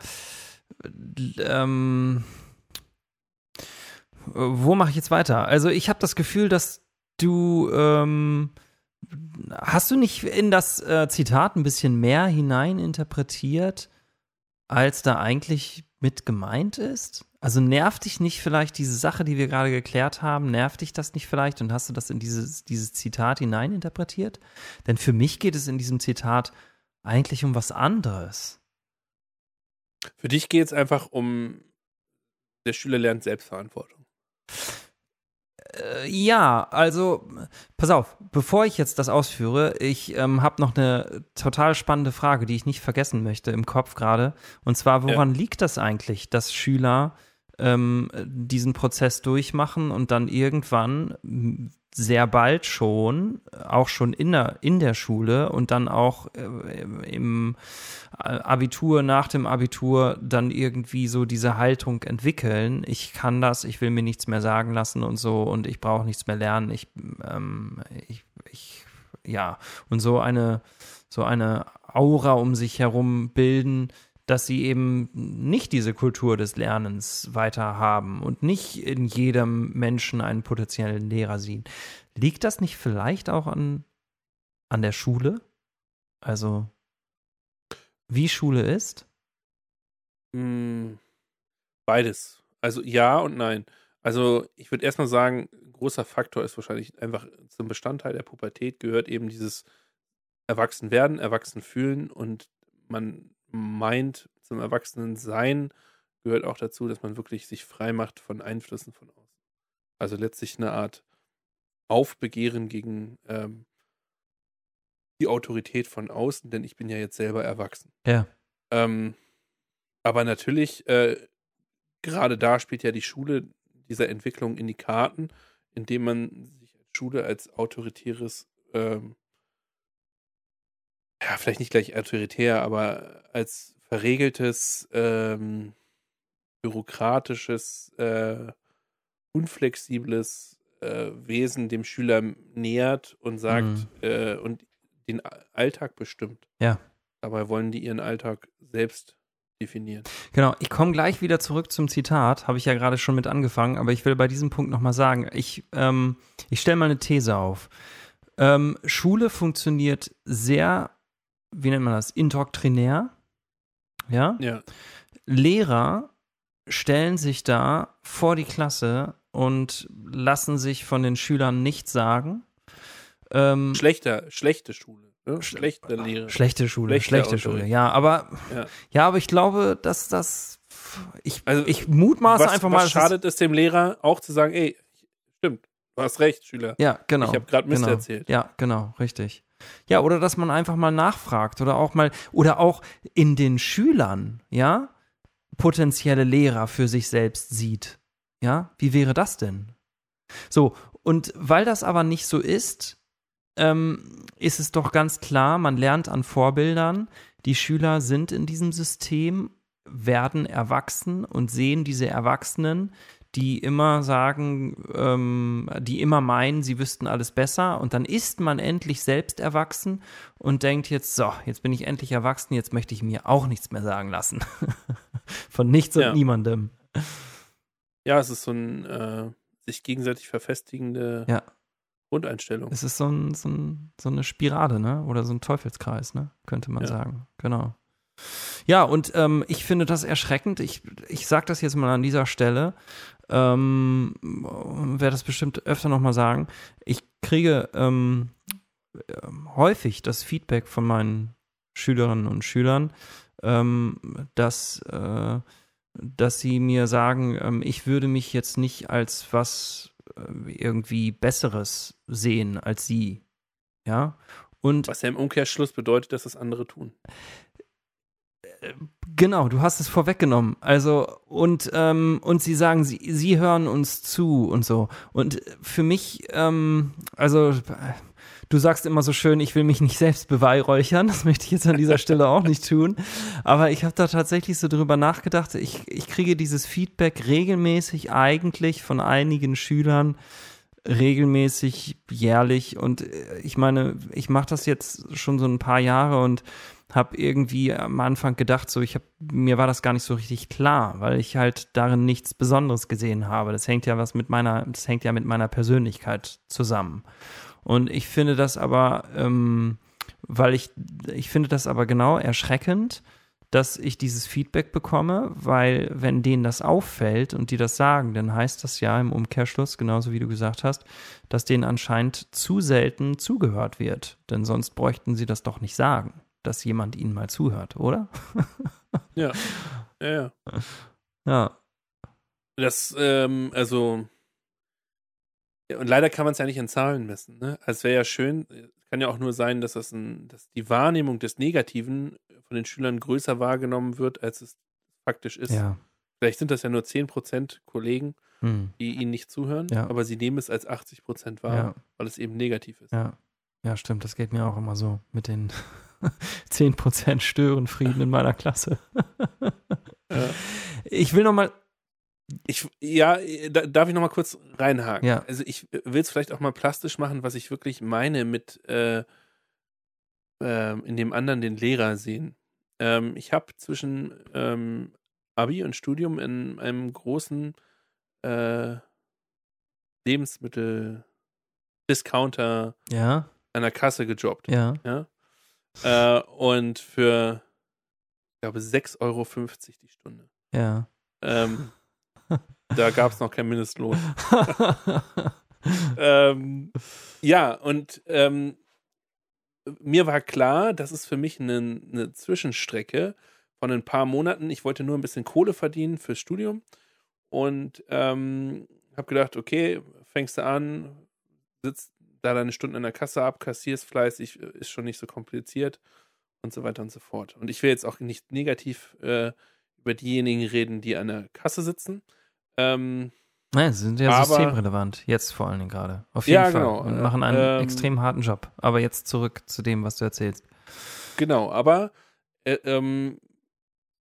ähm, wo mache ich jetzt weiter? Also ich habe das Gefühl, dass du ähm, hast du nicht in das äh, Zitat ein bisschen mehr hinein interpretiert, als da eigentlich mit gemeint ist? Also nervt dich nicht vielleicht diese Sache, die wir gerade geklärt haben, nervt dich das nicht vielleicht und hast du das in dieses, dieses Zitat hineininterpretiert? Denn für mich geht es in diesem Zitat eigentlich um was anderes. Für dich geht es einfach um, der Schüler lernt Selbstverantwortung. Äh, ja, also pass auf, bevor ich jetzt das ausführe, ich ähm, habe noch eine total spannende Frage, die ich nicht vergessen möchte im Kopf gerade. Und zwar, woran ja. liegt das eigentlich, dass Schüler ähm, diesen Prozess durchmachen und dann irgendwann sehr bald schon, auch schon in der, in der Schule und dann auch äh, im Abitur, nach dem Abitur dann irgendwie so diese Haltung entwickeln. Ich kann das, ich will mir nichts mehr sagen lassen und so und ich brauche nichts mehr lernen. Ich, ähm, ich, ich, ja, und so eine, so eine Aura um sich herum bilden, dass sie eben nicht diese Kultur des Lernens weiter haben und nicht in jedem Menschen einen potenziellen Lehrer sehen. Liegt das nicht vielleicht auch an, an der Schule? Also, wie Schule ist? Hm, beides. Also ja und nein. Also ich würde erstmal sagen, großer Faktor ist wahrscheinlich einfach zum Bestandteil der Pubertät gehört eben dieses Erwachsenwerden, Erwachsenfühlen und man meint, zum Erwachsenensein gehört auch dazu, dass man wirklich sich frei macht von Einflüssen von außen. Also letztlich eine Art Aufbegehren gegen ähm, die Autorität von außen, denn ich bin ja jetzt selber erwachsen. Ja. Ähm, aber natürlich, äh, gerade da spielt ja die Schule dieser Entwicklung in die Karten, indem man sich als Schule als autoritäres ähm, ja, vielleicht nicht gleich autoritär, aber als verregeltes, ähm, bürokratisches, äh, unflexibles äh, Wesen dem Schüler nähert und sagt mhm. äh, und den Alltag bestimmt. Ja. Dabei wollen die ihren Alltag selbst definieren. Genau, ich komme gleich wieder zurück zum Zitat, habe ich ja gerade schon mit angefangen, aber ich will bei diesem Punkt nochmal sagen, ich, ähm, ich stelle mal eine These auf. Ähm, Schule funktioniert sehr wie nennt man das, indoktrinär. Ja? ja. Lehrer stellen sich da vor die Klasse und lassen sich von den Schülern nichts sagen. Ähm, Schlechter, schlechte Schule. Ne? Schlechte Lehre. Schlechte Schule, schlechte Unterricht. Schule, ja, aber Ja. ja, aber ich glaube, dass das ich, Also, ich mutmaße was, einfach mal, was schadet es dem Lehrer auch zu sagen, ey, stimmt, du hast recht, Schüler. ja, genau. Ich habe gerade Mist genau. erzählt. Ja, genau, richtig. Ja, oder dass man einfach mal nachfragt oder auch mal oder auch in den Schülern, ja, potenzielle Lehrer für sich selbst sieht. Ja, wie wäre das denn? So, und weil das aber nicht so ist, ähm, ist es doch ganz klar, man lernt an Vorbildern, die Schüler sind in diesem System, werden erwachsen und sehen diese Erwachsenen, die immer sagen, ähm, die immer meinen, sie wüssten alles besser und dann ist man endlich selbst erwachsen und denkt jetzt, so, jetzt bin ich endlich erwachsen, jetzt möchte ich mir auch nichts mehr sagen lassen. Von nichts und Ja. niemandem. Ja, es ist so ein äh, sich gegenseitig verfestigende Ja. Grundeinstellung. Es ist so, ein, so, ein, so eine Spirale, ne? Oder so ein Teufelskreis, ne? Könnte man Ja. sagen. Genau. Ja, und ähm, ich finde das erschreckend. Ich, ich sage das jetzt mal an dieser Stelle. Ähm, werde das bestimmt öfter nochmal sagen. Ich kriege ähm, ähm, häufig das Feedback von meinen Schülerinnen und Schülern, ähm, dass, äh, dass sie mir sagen, ähm, ich würde mich jetzt nicht als was äh, irgendwie Besseres sehen als sie. Ja. Und Was ja im Umkehrschluss bedeutet, dass das andere tun. Genau, du hast es vorweggenommen. Also, und, ähm, und sie sagen, sie, sie hören uns zu und so. Und für mich, ähm, also, du sagst immer so schön, ich will mich nicht selbst beweihräuchern. Das möchte ich jetzt an dieser Stelle auch nicht tun. Aber ich habe da tatsächlich so drüber nachgedacht. Ich, ich kriege dieses Feedback regelmäßig eigentlich von einigen Schülern regelmäßig, jährlich. Und äh, ich meine, ich mache das jetzt schon so ein paar Jahre und habe irgendwie am Anfang gedacht, so ich habe mir war das gar nicht so richtig klar, weil ich halt darin nichts Besonderes gesehen habe. Das hängt ja was mit meiner, das hängt ja mit meiner Persönlichkeit zusammen. Und ich finde das aber, ähm, weil ich, ich finde das aber genau erschreckend, dass ich dieses Feedback bekomme, weil wenn denen das auffällt und die das sagen, dann heißt das ja im Umkehrschluss, genauso wie du gesagt hast, dass denen anscheinend zu selten zugehört wird. Denn sonst bräuchten sie das doch nicht sagen, dass jemand ihnen mal zuhört, oder? Ja. Ja, ja. Ja. Das, ähm, also, und leider kann man es ja nicht in Zahlen messen, ne? Also es wäre ja schön, kann ja auch nur sein, dass das ein, dass die Wahrnehmung des Negativen von den Schülern größer wahrgenommen wird, als es faktisch ist. Ja. Vielleicht sind das ja nur 10% Kollegen, Hm. die ihnen nicht zuhören, Ja. aber sie nehmen es als 80% wahr, Ja. weil es eben negativ ist. Ja. Ja, stimmt, das geht mir auch immer so mit den 10% Störenfrieden in meiner Klasse. Ja. Ich will noch mal Ich, ja, da, darf ich noch mal kurz reinhaken? Ja. Also ich will es vielleicht auch mal plastisch machen, was ich wirklich meine mit äh, ähm, in dem anderen den Lehrer sehen. Ähm, ich habe zwischen ähm, Abi und Studium in einem großen äh, Lebensmittel-Discounter Ja, an der Kasse gejobbt. ja. Ja? Äh, und für, ich glaube, 6,50 Euro die Stunde. Ja. Ähm, da gab es noch keinen Mindestlohn. ähm, ja, und ähm, mir war klar, das ist für mich eine, eine Zwischenstrecke von ein paar Monaten. Ich wollte nur ein bisschen Kohle verdienen fürs Studium und ähm, habe gedacht, okay, fängst du an, sitzt da deine Stunden in der Kasse ab, kassierst fleißig, ist schon nicht so kompliziert und so weiter und so fort. Und ich will jetzt auch nicht negativ äh, über diejenigen reden, die an der Kasse sitzen. Ähm, Nein, sie sind ja Aber- systemrelevant, jetzt vor allen Dingen gerade. Auf jeden Ja, Fall. genau. Und machen einen Ähm, extrem harten Job. Aber jetzt zurück zu dem, was du erzählst. Genau, aber äh, ähm,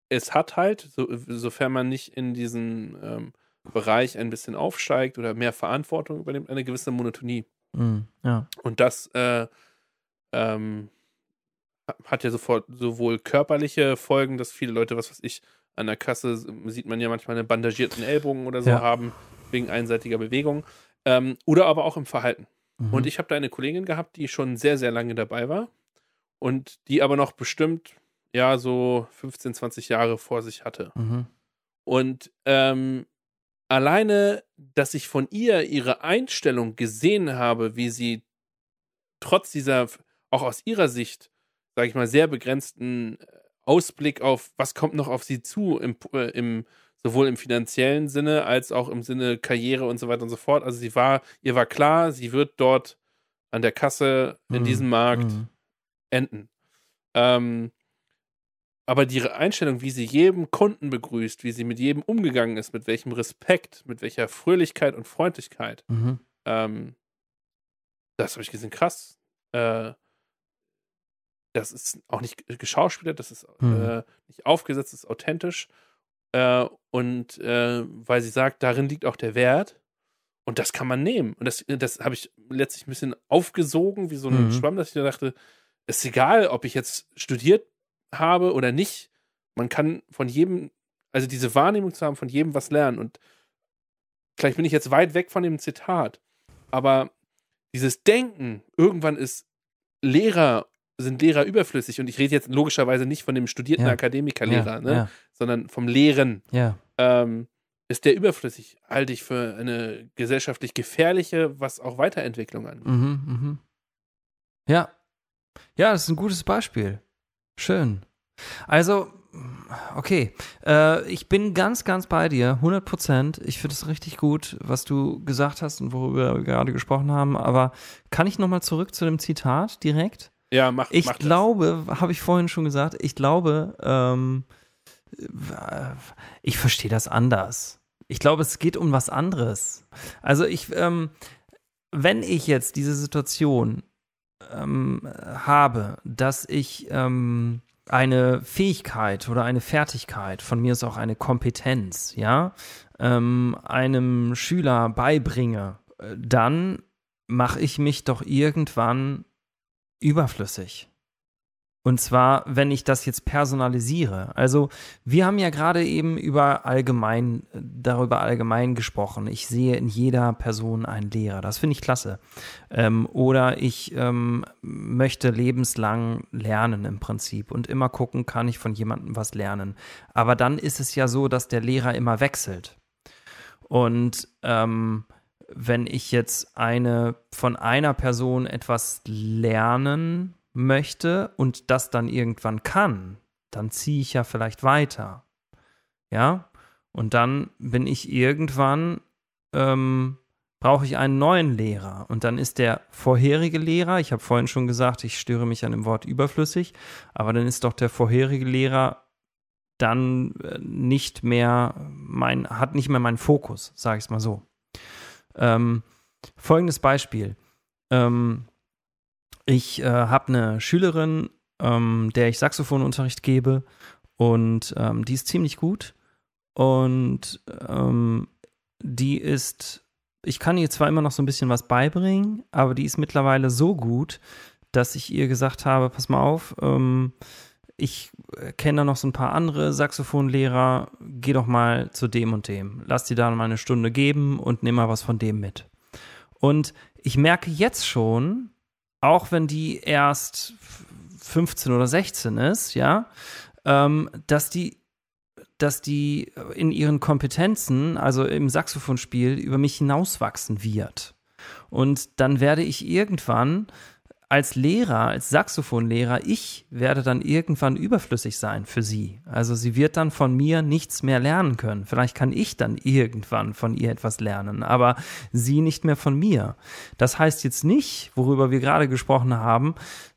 es hat halt, so, sofern man nicht in diesen ähm, Bereich ein bisschen aufsteigt oder mehr Verantwortung übernimmt, eine gewisse Monotonie. Mhm, ja. Und das äh, ähm, hat ja sofort sowohl körperliche Folgen, dass viele Leute, was weiß ich, an der Kasse sieht man ja manchmal einen bandagierten Ellbogen oder so Ja. haben, wegen einseitiger Bewegung. Ähm, oder aber auch im Verhalten. Mhm. Und ich habe da eine Kollegin gehabt, die schon sehr, sehr lange dabei war und die aber noch bestimmt, ja, so 15, 20 Jahre vor sich hatte. Mhm. Und ähm, alleine, dass ich von ihr ihre Einstellung gesehen habe, wie sie trotz dieser, auch aus ihrer Sicht, sage ich mal, sehr begrenzten Ausblick auf, was kommt noch auf sie zu, im, äh, im, sowohl im finanziellen Sinne als auch im Sinne Karriere und so weiter und so fort. Also sie war, ihr war klar, sie wird dort an der Kasse in mhm. diesem Markt mhm. enden. Ähm, aber die Einstellung, wie sie jedem Kunden begrüßt, wie sie mit jedem umgegangen ist, mit welchem Respekt, mit welcher Fröhlichkeit und Freundlichkeit, mhm. ähm, das habe ich gesehen, krass. Äh, das ist auch nicht geschauspielert, das ist mhm. äh, nicht aufgesetzt, das ist authentisch. Äh, und äh, weil sie sagt, darin liegt auch der Wert. Und das kann man nehmen. Und das, das habe ich letztlich ein bisschen aufgesogen, wie so ein mhm. Schwamm, dass ich da dachte, ist egal, ob ich jetzt studiert habe oder nicht. Man kann von jedem, also diese Wahrnehmung zu haben, von jedem was lernen. Und vielleicht bin ich jetzt weit weg von dem Zitat, aber dieses Denken, irgendwann ist Lehrer, sind Lehrer überflüssig. Und ich rede jetzt logischerweise nicht von dem studierten ja. Akademikerlehrer, ja, ne? Ja. sondern vom Lehren. Ja. Ähm, ist der überflüssig, halte ich für eine gesellschaftlich gefährliche, was auch Weiterentwicklung an. Mhm, mhm. Ja. Ja, das ist ein gutes Beispiel. Schön. Also, okay. Äh, ich bin ganz, ganz bei dir, 100 Prozent. Ich finde es richtig gut, was du gesagt hast und worüber wir gerade gesprochen haben. Aber kann ich nochmal zurück zu dem Zitat direkt? Ja, mach Ich mach glaube, habe ich vorhin schon gesagt, ich glaube, ähm, ich verstehe das anders. Ich glaube, es geht um was anderes. Also ich, ähm, wenn ich jetzt diese Situation ähm, habe, dass ich ähm, eine Fähigkeit oder eine Fertigkeit, von mir ist auch eine Kompetenz, ja, ähm, einem Schüler beibringe, äh, dann mache ich mich doch irgendwann überflüssig. Und zwar, wenn ich das jetzt personalisiere. Also, wir haben ja gerade eben über allgemein, darüber allgemein gesprochen. Ich sehe in jeder Person einen Lehrer. Das finde ich klasse. Ähm, oder ich ähm, möchte lebenslang lernen im Prinzip und immer gucken, kann ich von jemandem was lernen. Aber dann ist es ja so, dass der Lehrer immer wechselt. Und ähm, wenn ich jetzt eine von einer Person etwas lernen möchte und das dann irgendwann kann, dann ziehe ich ja vielleicht weiter. Ja? Und dann bin ich irgendwann, ähm, brauche ich einen neuen Lehrer. Und dann ist der vorherige Lehrer, ich habe vorhin schon gesagt, ich störe mich an dem Wort überflüssig, aber dann ist doch der vorherige Lehrer dann äh, nicht mehr mein, hat nicht mehr meinen Fokus, sage ich es mal so. Ähm, folgendes Beispiel. Ähm, ich äh, habe eine Schülerin, ähm, der ich Saxophonunterricht gebe und ähm, die ist ziemlich gut und ähm, die ist, ich kann ihr zwar immer noch so ein bisschen was beibringen, aber die ist mittlerweile so gut, dass ich ihr gesagt habe, pass mal auf, ähm, ich kenne da noch so ein paar andere Saxophonlehrer, geh doch mal zu dem und dem. Lass dir da mal eine Stunde geben und nimm mal was von dem mit. Und ich merke jetzt schon, auch wenn die erst 15 oder 16 ist, ja, ähm, dass die dass die in ihren Kompetenzen, also im Saxophonspiel, über mich hinauswachsen wird. Und dann werde ich irgendwann als Lehrer, als Saxophonlehrer, ich werde dann irgendwann überflüssig sein für sie. Also sie wird dann von mir nichts mehr lernen können. Vielleicht kann ich dann irgendwann von ihr etwas lernen, aber sie nicht mehr von mir. Das heißt jetzt nicht, worüber wir gerade gesprochen haben,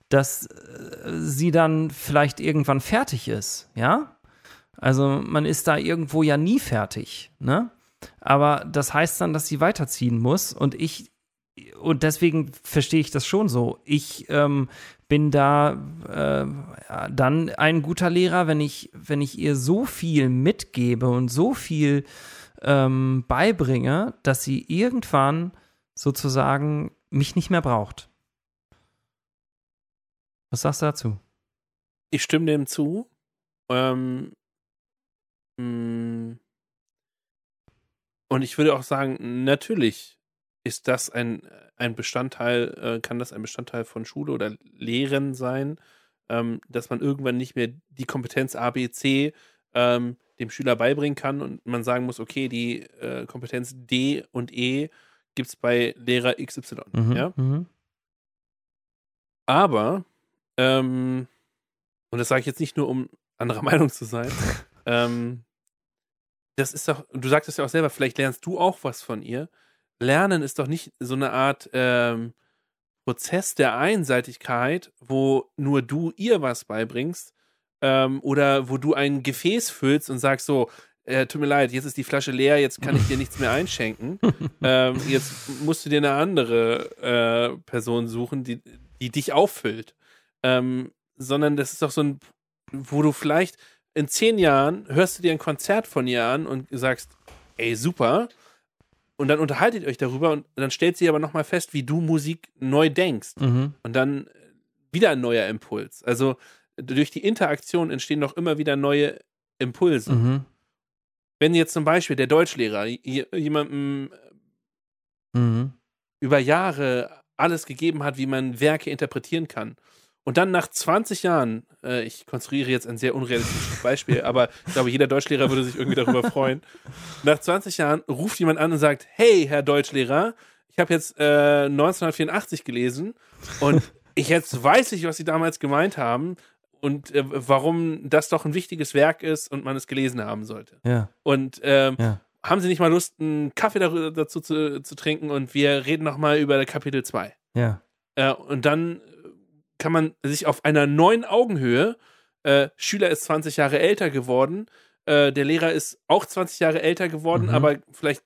dass äh, sie dann vielleicht irgendwann fertig ist, ja? Also man ist da irgendwo ja nie fertig, ne? Aber das heißt dann, dass sie weiterziehen muss und ich und deswegen verstehe ich das schon so. Ich ähm, bin da äh, dann ein guter Lehrer, wenn ich, wenn ich ihr so viel mitgebe und so viel ähm, beibringe, dass sie irgendwann sozusagen mich nicht mehr braucht. Was sagst du dazu? Ich stimme dem zu. Ähm, mm, und ich würde auch sagen, natürlich ist das ein, ein Bestandteil, äh, kann das ein Bestandteil von Schule oder Lehren sein, ähm, dass man irgendwann nicht mehr die Kompetenz ABC, ähm, dem Schüler beibringen kann und man sagen muss, okay, die äh, Kompetenz D und E gibt es bei Lehrer XY. Mhm. Ja? Mhm. Aber, ähm, und das sage ich jetzt nicht nur, um anderer Meinung zu sein, ähm, das ist doch, du sagst es ja auch selber, vielleicht lernst du auch was von ihr. Lernen ist doch nicht so eine Art ähm, Prozess der Einseitigkeit, wo nur du ihr was beibringst ähm, oder wo du ein Gefäß füllst und sagst so, äh, tut mir leid, jetzt ist die Flasche leer, jetzt kann ich dir nichts mehr einschenken. ähm, jetzt musst du dir eine andere äh, Person suchen, die, die dich auffüllt. Ähm, sondern das ist doch so ein, wo du vielleicht in zehn Jahren hörst du dir ein Konzert von ihr an und sagst, ey, super. Und dann unterhaltet ihr euch darüber und dann stellt sie aber nochmal fest, wie du Musik neu denkst. Mhm. Und dann wieder ein neuer Impuls. Also durch die Interaktion entstehen doch immer wieder neue Impulse. Mhm. Wenn jetzt zum Beispiel der Deutschlehrer jemandem Mhm. über Jahre alles gegeben hat, wie man Werke interpretieren kann. Und dann nach 20 Jahren, äh, ich konstruiere jetzt ein sehr unrealistisches Beispiel, aber ich glaube, jeder Deutschlehrer würde sich irgendwie darüber freuen. Nach 20 Jahren ruft jemand an und sagt, hey, Herr Deutschlehrer, ich habe jetzt äh, 1984 gelesen und ich jetzt weiß ich, was Sie damals gemeint haben und äh, warum das doch ein wichtiges Werk ist und man es gelesen haben sollte. Ja, Und ähm, ja. haben Sie nicht mal Lust, einen Kaffee dazu zu, zu trinken und wir reden nochmal über Kapitel 2. Ja. Äh, und dann kann man sich auf einer neuen Augenhöhe, äh, Schüler ist 20 Jahre älter geworden, äh, der Lehrer ist auch 20 Jahre älter geworden, Mhm. aber vielleicht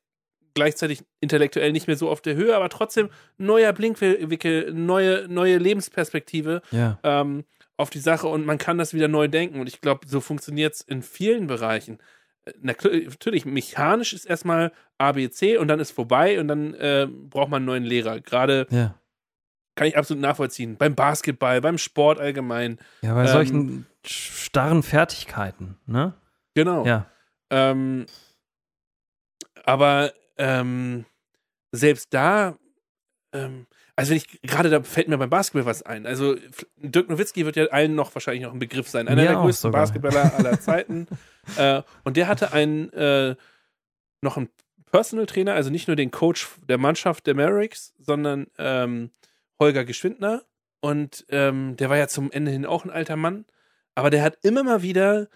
gleichzeitig intellektuell nicht mehr so auf der Höhe, aber trotzdem neuer Blinkwinkel, neue, neue Lebensperspektive Ja. ähm, auf die Sache und man kann das wieder neu denken. Und ich glaube, so funktioniert es in vielen Bereichen. Äh, Na, natürlich, mechanisch ist erstmal ABC und dann ist vorbei und dann äh, braucht man einen neuen Lehrer. Gerade Ja. Kann ich absolut nachvollziehen. Beim Basketball, beim Sport allgemein. Ja, bei Ähm, solchen starren Fertigkeiten, ne? Genau. Ja. Ähm, aber ähm, selbst da, ähm, also wenn ich gerade da fällt mir beim Basketball was ein. Also Dirk Nowitzki wird ja allen noch wahrscheinlich noch ein Begriff sein. Einer Mir der größten sogar. Basketballer aller Zeiten. äh, und der hatte einen äh, noch einen Personal Trainer, also nicht nur den Coach der Mannschaft der Mavericks, sondern ähm, Holger Geschwindner. Und ähm, der war ja zum Ende hin auch ein alter Mann. Aber der hat immer mal wieder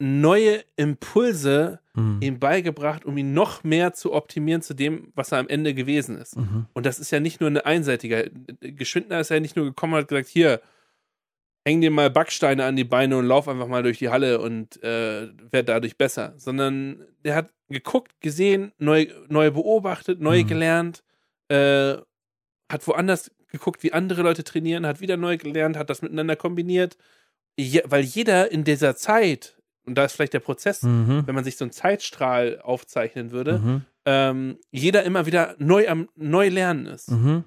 neue Impulse Mhm. ihm beigebracht, um ihn noch mehr zu optimieren zu dem, was er am Ende gewesen ist. Mhm. Und das ist ja nicht nur eine einseitige. Geschwindner ist ja nicht nur gekommen und hat gesagt, hier, häng dir mal Backsteine an die Beine und lauf einfach mal durch die Halle und äh, werd dadurch besser. Sondern der hat geguckt, gesehen, neu, neu beobachtet, neu Mhm. gelernt, äh, hat woanders geguckt, wie andere Leute trainieren, hat wieder neu gelernt, hat das miteinander kombiniert. Je, weil jeder in dieser Zeit, und da ist vielleicht der Prozess, Mhm. wenn man sich so einen Zeitstrahl aufzeichnen würde, Mhm. ähm, jeder immer wieder neu am neu lernen ist. Mhm.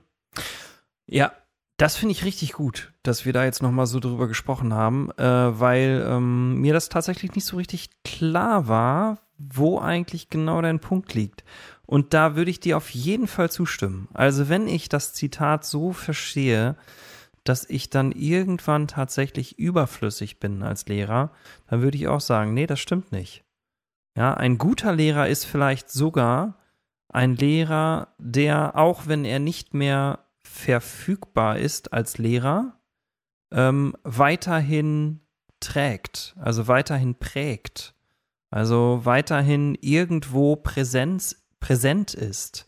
Ja, das finde ich richtig gut, dass wir da jetzt noch mal so drüber gesprochen haben, äh, weil ähm, mir das tatsächlich nicht so richtig klar war, wo eigentlich genau dein Punkt liegt. Und da würde ich dir auf jeden Fall zustimmen. Also wenn ich das Zitat so verstehe, dass ich dann irgendwann tatsächlich überflüssig bin als Lehrer, dann würde ich auch sagen, nee, das stimmt nicht. Ja, ein guter Lehrer ist vielleicht sogar ein Lehrer, der, auch wenn er nicht mehr verfügbar ist als Lehrer, ähm, weiterhin trägt, also weiterhin prägt, also weiterhin irgendwo Präsenz, präsent ist.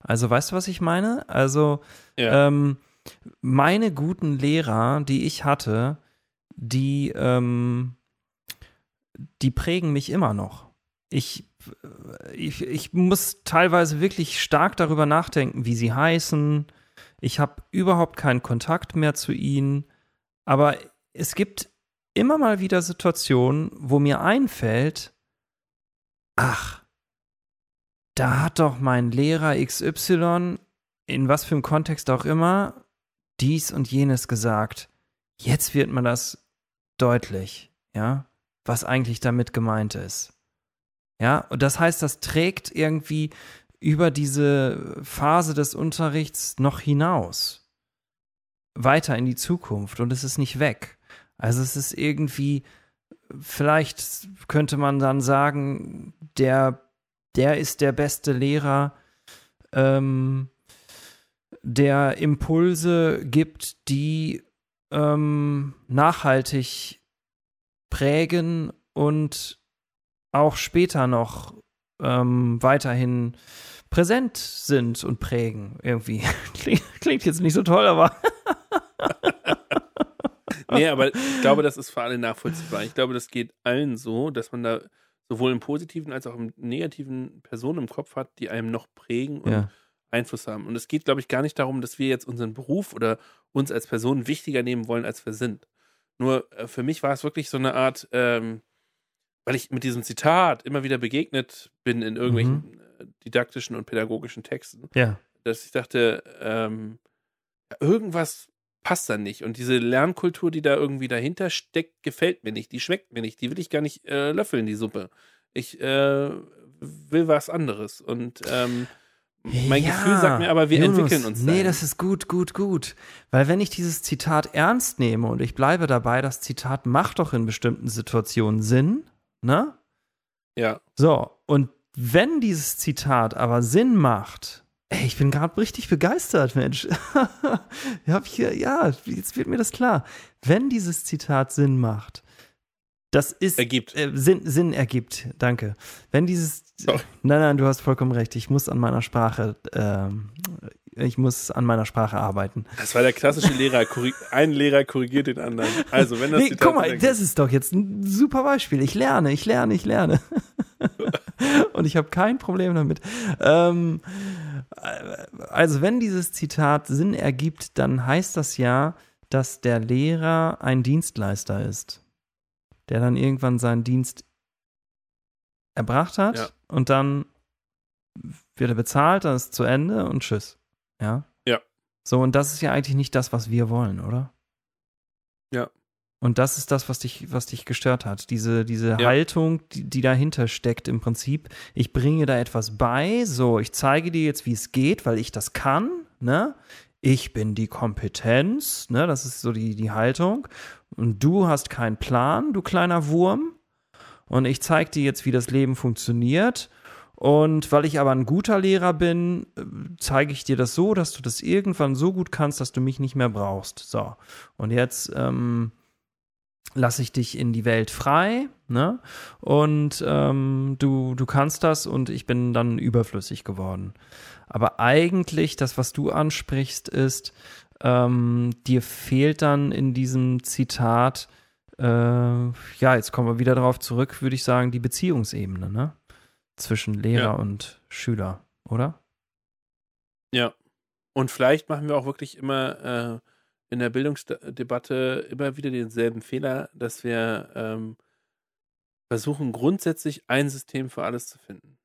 Also weißt du, was ich meine? Also Ja. ähm, meine guten Lehrer, die ich hatte, die, ähm, die prägen mich immer noch. Ich, ich, ich muss teilweise wirklich stark darüber nachdenken, wie sie heißen. Ich habe überhaupt keinen Kontakt mehr zu ihnen. Aber es gibt immer mal wieder Situationen, wo mir einfällt, ach, da hat doch mein Lehrer XY, in was für einem Kontext auch immer, dies und jenes gesagt. Jetzt wird mir das deutlich, ja, was eigentlich damit gemeint ist. Ja, und das heißt, das trägt irgendwie über diese Phase des Unterrichts noch hinaus. Weiter in die Zukunft und es ist nicht weg. Also es ist irgendwie vielleicht könnte man dann sagen, der, der ist der beste Lehrer, ähm, der Impulse gibt, die ähm, nachhaltig prägen und auch später noch ähm, weiterhin präsent sind und prägen irgendwie. Klingt, klingt jetzt nicht so toll, aber. nee, aber ich glaube, das ist für alle nachvollziehbar. Ich glaube, das geht allen so, dass man da sowohl im positiven als auch im negativen Personen im Kopf hat, die einem noch prägen und ja. Einfluss haben. Und es geht, glaube ich, gar nicht darum, dass wir jetzt unseren Beruf oder uns als Person wichtiger nehmen wollen, als wir sind. Nur äh, für mich war es wirklich so eine Art, ähm, weil ich mit diesem Zitat immer wieder begegnet bin in irgendwelchen mhm. Äh, didaktischen und pädagogischen Texten, ja. dass ich dachte, ähm, irgendwas passt da nicht. Und diese Lernkultur, die da irgendwie dahinter steckt, gefällt mir nicht. Die schmeckt mir nicht. Die will ich gar nicht äh, löffeln, die Suppe. Ich äh, will was anderes. Und ähm, mein ja, Gefühl sagt mir aber, wir Jonas, entwickeln uns. Nee, das ist gut, gut, gut. Weil wenn ich dieses Zitat ernst nehme und ich bleibe dabei, das Zitat macht doch in bestimmten Situationen Sinn, ne? Ja. So, und wenn dieses Zitat aber Sinn macht, ey, ich bin gerade richtig begeistert, Mensch. ja, jetzt wird mir das klar. Wenn dieses Zitat Sinn macht, das ist ergibt. Äh, Sinn, Sinn ergibt, danke. Wenn dieses Sorry. Nein, nein, du hast vollkommen recht. Ich muss an meiner Sprache, ähm, ich muss an meiner Sprache arbeiten. Das war der klassische Lehrer. ein Lehrer korrigiert den anderen. Also, wenn das nee, Guck mal, das ist doch jetzt ein super Beispiel. Ich lerne, ich lerne, ich lerne. Und ich habe kein Problem damit. Ähm, also, wenn dieses Zitat Sinn ergibt, dann heißt das ja, dass der Lehrer ein Dienstleister ist der dann irgendwann seinen Dienst erbracht hat ja. und dann wird er bezahlt, dann ist es zu Ende und tschüss. Ja? Ja. So, und das ist ja eigentlich nicht das, was wir wollen, oder? Ja. Und das ist das, was dich, was dich gestört hat. Diese, diese ja. Haltung, die, die dahinter steckt im Prinzip. Ich bringe da etwas bei, so, ich zeige dir jetzt, wie es geht, weil ich das kann, ne? Ich bin die Kompetenz, ne? Das ist so die, die Haltung. Und du hast keinen Plan, du kleiner Wurm. Und ich zeige dir jetzt, wie das Leben funktioniert. Und weil ich aber ein guter Lehrer bin, äh, zeige ich dir das so, dass du das irgendwann so gut kannst, dass du mich nicht mehr brauchst. So. Und jetzt ähm, lasse ich dich in die Welt frei, ne? Und ähm, du, du kannst das und ich bin dann überflüssig geworden. Aber eigentlich, das, was du ansprichst, ist, ähm, dir fehlt dann in diesem Zitat, äh, ja, jetzt kommen wir wieder darauf zurück, würde ich sagen, die Beziehungsebene, ne? Zwischen Lehrer ja. und Schüler, oder? Ja. Und vielleicht machen wir auch wirklich immer äh, in der Bildungsdebatte immer wieder denselben Fehler, dass wir ähm, versuchen, grundsätzlich ein System für alles zu finden.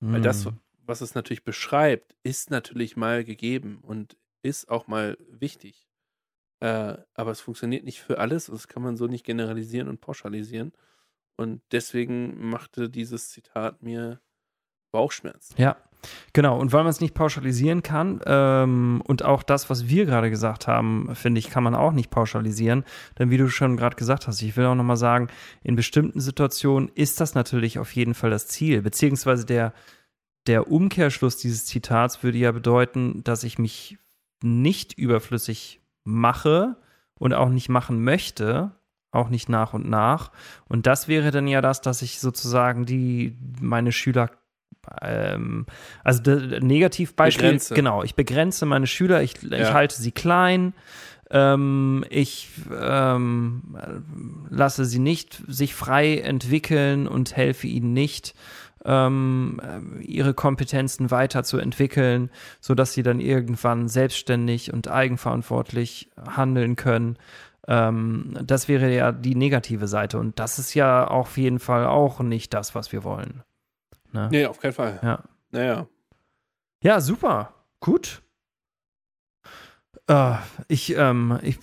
Mm. Weil das, hm. was es natürlich beschreibt, ist natürlich mal gegeben und ist auch mal wichtig. Äh, aber es funktioniert nicht für alles. Das kann man so nicht generalisieren und pauschalisieren. Und deswegen machte dieses Zitat mir Bauchschmerzen. Ja, genau. Und weil man es nicht pauschalisieren kann ähm, und auch das, was wir gerade gesagt haben, finde ich, kann man auch nicht pauschalisieren. Denn wie du schon gerade gesagt hast, ich will auch nochmal sagen, in bestimmten Situationen ist das natürlich auf jeden Fall das Ziel, beziehungsweise der, der Umkehrschluss dieses Zitats würde ja bedeuten, dass ich mich nicht überflüssig mache und auch nicht machen möchte, auch nicht nach und nach. Und das wäre dann ja das, dass ich sozusagen die meine Schüler ähm, also Negativbeispiel, begrenze. genau, ich begrenze meine Schüler, ich, ja. ich halte sie klein, ähm, ich ähm, lasse sie nicht sich frei entwickeln und helfe ihnen nicht ähm, ihre Kompetenzen weiterzuentwickeln, sodass sie dann irgendwann selbstständig und eigenverantwortlich handeln können. Ähm, das wäre ja die negative Seite und das ist ja auf jeden Fall auch nicht das, was wir wollen. Ne? Nee, auf keinen Fall. Ja. Naja. Ja, super. Gut. Uh, ich, ähm, ich,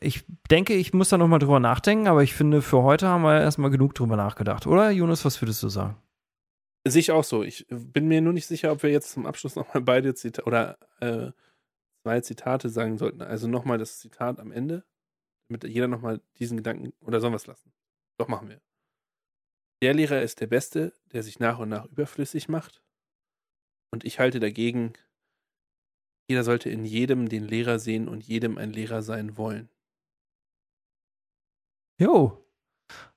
ich denke, ich muss da nochmal drüber nachdenken, aber ich finde, für heute haben wir erstmal genug drüber nachgedacht, oder? Jonas, was würdest du sagen? Sehe ich auch so. Ich bin mir nur nicht sicher, ob wir jetzt zum Abschluss nochmal beide Zitate oder äh, zwei Zitate sagen sollten. Also nochmal das Zitat am Ende, damit jeder nochmal diesen Gedanken oder sollen wir es lassen? Doch, machen wir. Der Lehrer ist der Beste, der sich nach und nach überflüssig macht. Und ich halte dagegen, jeder sollte in jedem den Lehrer sehen und jedem ein Lehrer sein wollen. Jo.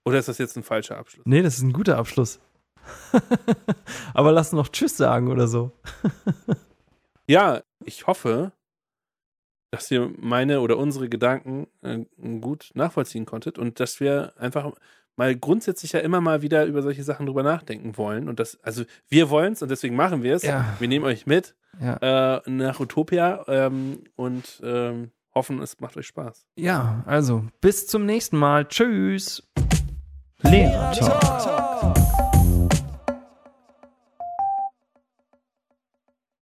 Oder ist das jetzt ein falscher Abschluss? Nee, das ist ein guter Abschluss. Aber lass noch Tschüss sagen oder so. ja, ich hoffe, dass ihr meine oder unsere Gedanken äh, gut nachvollziehen konntet und dass wir einfach mal grundsätzlich ja immer mal wieder über solche Sachen drüber nachdenken wollen. Und das, also wir wollen es und deswegen machen wir es. Ja. Wir nehmen euch mit Ja. äh, nach Utopia ähm, und ähm, hoffen, es macht euch Spaß. Ja, also bis zum nächsten Mal. Tschüss. Lehrer Talk.